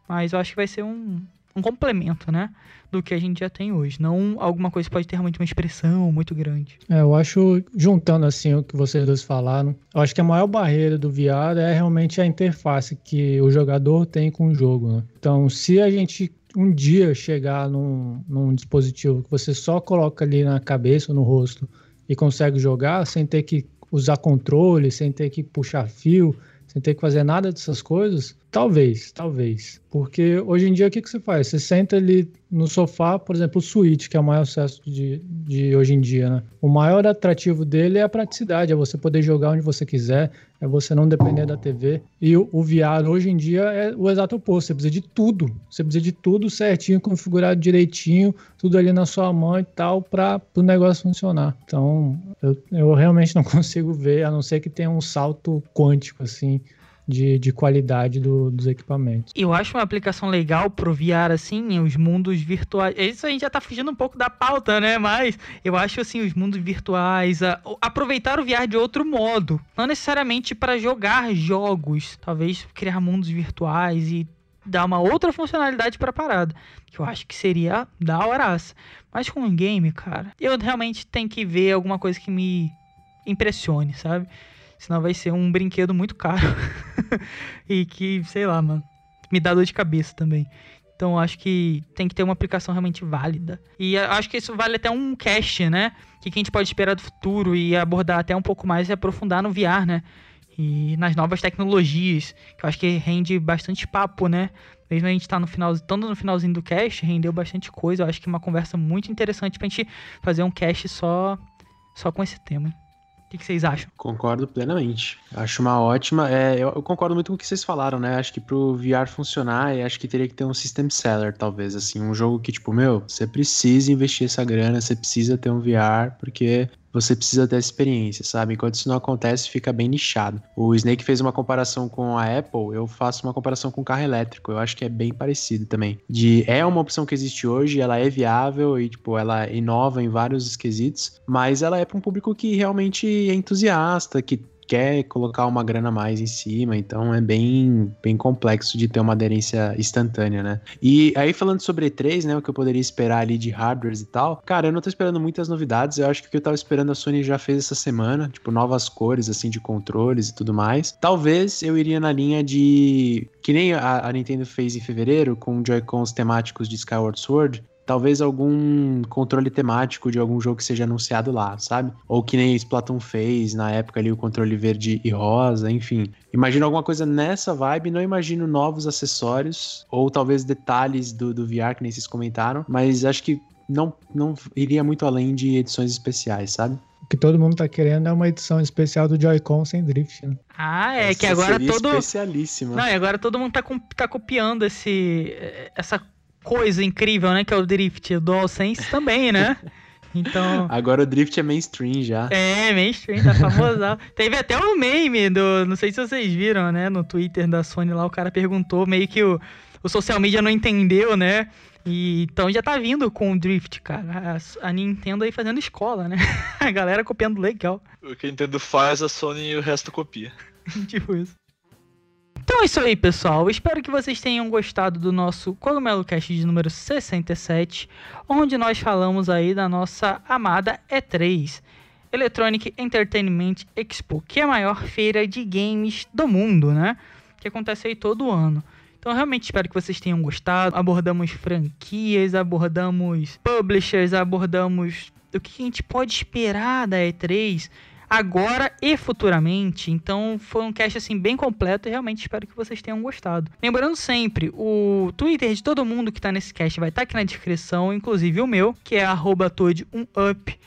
Mas eu acho que vai ser um, um complemento, né? Do que a gente já tem hoje. Não alguma coisa que pode ter realmente uma expressão muito grande. É, eu acho, juntando assim o que vocês dois falaram, eu acho que a maior barreira do VR é realmente a interface que o jogador tem com o jogo. Né? Então, se a gente um dia chegar num, num dispositivo que você só coloca ali na cabeça ou no rosto e consegue jogar sem ter que usar controle, sem ter que puxar fio, sem ter que fazer nada dessas coisas, talvez, talvez. Porque hoje em dia o que, que você faz? Você senta ali no sofá, por exemplo, o Switch, que é o maior sucesso de, de hoje em dia, né? O maior atrativo dele é a praticidade, é você poder jogar onde você quiser, é você não depender da TV. E o, o VR hoje em dia é o exato oposto, você precisa de tudo. Você precisa de tudo certinho, configurado direitinho, tudo ali na sua mão e tal, para o negócio funcionar. Então, eu, eu realmente não consigo ver, a não ser que tenha um salto quântico, assim, de, de qualidade do, dos equipamentos. Eu acho uma aplicação legal pro VR, assim, os mundos virtuais. Isso a gente já tá fugindo um pouco da pauta, né? Mas eu acho, assim, os mundos virtuais, a, aproveitar o VR de outro modo. Não necessariamente para jogar jogos, talvez criar mundos virtuais e dar uma outra funcionalidade para a parada, que eu acho que seria da horaça. Mas com um game, cara, eu realmente tenho que ver alguma coisa que me impressione, sabe? Senão vai ser um brinquedo muito caro. e que, sei lá, mano, me dá dor de cabeça também. Então acho que tem que ter uma aplicação realmente válida. E acho que isso vale até um cast, né? Que a gente pode esperar do futuro e abordar até um pouco mais e aprofundar no VR, né? E nas novas tecnologias, que eu acho que rende bastante papo, né? Mesmo a gente tá no final, no finalzinho do cast, rendeu bastante coisa. Eu acho que é uma conversa muito interessante pra gente fazer um cast só, só com esse tema. O que, que, vocês acham? Concordo plenamente. Acho uma ótima. É, eu, eu, concordo muito com o que vocês falaram, né? Acho que pro VR funcionar, acho que teria que ter um system seller, talvez, assim, um jogo que, tipo, meu, você precisa investir essa grana, você precisa ter um VR, porque você precisa ter experiência, sabe? Enquanto isso não acontece, fica bem nichado. O Snake fez uma comparação com a Apple, eu faço uma comparação com o carro elétrico. Eu acho que é bem parecido também. De é uma opção que existe hoje, ela é viável e tipo, ela inova em vários quesitos, mas ela é para um público que realmente é entusiasta, que quer colocar uma grana a mais em cima, então é bem, bem complexo de ter uma aderência instantânea, né? E aí falando sobre E3, né, o que eu poderia esperar ali de hardwares e tal, cara, eu não tô esperando muitas novidades, eu acho que o que eu tava esperando a Sony já fez essa semana, tipo novas cores assim de controles e tudo mais. Talvez eu iria na linha de que nem a, a Nintendo fez em fevereiro com Joy-Cons temáticos de Skyward Sword, talvez algum controle temático de algum jogo que seja anunciado lá, sabe? Ou que nem Splatoon fez na época ali, o controle verde e rosa, enfim. Imagino alguma coisa nessa vibe, não imagino novos acessórios, ou talvez detalhes do, do VR, que nem vocês comentaram, mas acho que não, não iria muito além de edições especiais, sabe? O que todo mundo tá querendo é uma edição especial do Joy-Con sem drift, né? Ah, é Essa que agora seria todo. especialíssima. Não, e agora todo mundo tá, com- tá copiando esse, essa coisa incrível, né? Que é o Drift. O DualSense também, né? Então. Agora o drift é mainstream já. É, mainstream, tá famosão. Teve até um meme do. Não sei se vocês viram, né? No Twitter da Sony lá, o cara perguntou, meio que o, o social media não entendeu, né? E, então já tá vindo com o Drift, cara. A, a Nintendo aí fazendo escola, né? A galera copiando legal. O que a Nintendo faz, a Sony e o resto copia. tipo isso. Então é isso aí, pessoal. Espero que vocês tenham gostado do nosso Cogumelo Cast de número 67, onde nós falamos aí da nossa amada E3, Electronic Entertainment Expo, que é a maior feira de games do mundo, né? Que acontece aí todo ano. Então, realmente espero que vocês tenham gostado. Abordamos franquias, abordamos publishers, abordamos o que a gente pode esperar da E3 agora e futuramente. Então foi um cast assim bem completo e realmente espero que vocês tenham gostado. Lembrando sempre, o Twitter de todo mundo que tá nesse cast vai estar aqui na descrição, inclusive o meu, que é @toad1up.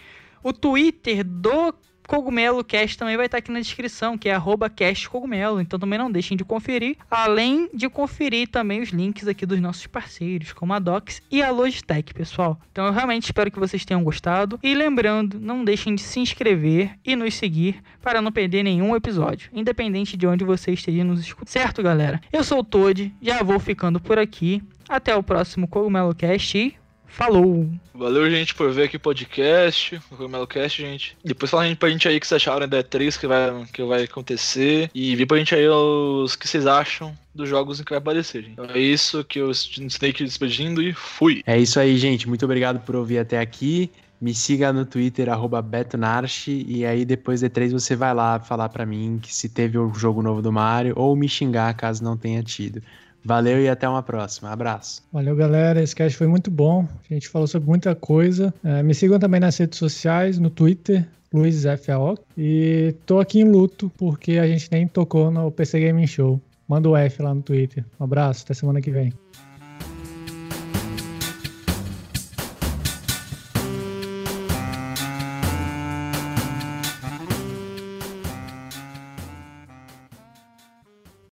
O Twitter do Cogumelo Cast também vai estar aqui na descrição, que é arroba Cast Cogumelo. Então também não deixem de conferir. Além de conferir também os links aqui dos nossos parceiros, como a Docs e a Logitech, pessoal. Então eu realmente espero que vocês tenham gostado. E lembrando, não deixem de se inscrever e nos seguir para não perder nenhum episódio, independente de onde você esteja nos escutando. Certo, galera? Eu sou o Toad, já vou ficando por aqui. Até o próximo Cogumelo Cast e falou! Valeu, gente, por ver aqui o podcast, o Cogumelocast, gente. Depois fala pra gente aí o que vocês acharam da E3 que vai, que vai acontecer. E vi pra gente aí os que vocês acham dos jogos em que vai aparecer, gente. Então é isso que eu Snake despedindo e fui. É isso aí, gente. Muito obrigado por ouvir até aqui. Me siga no Twitter, arroba BetoNarchi, e aí depois D3 você vai lá falar pra mim que se teve o jogo novo do Mario, ou me xingar caso não tenha tido. Valeu e até uma próxima. Abraço. Valeu, galera. Esse cast foi muito bom. A gente falou sobre muita coisa. É, me sigam também nas redes sociais, no Twitter, Luiz FAO. E tô aqui em luto porque a gente nem tocou no PC Gaming Show. Manda o F lá no Twitter. Um abraço, até semana que vem.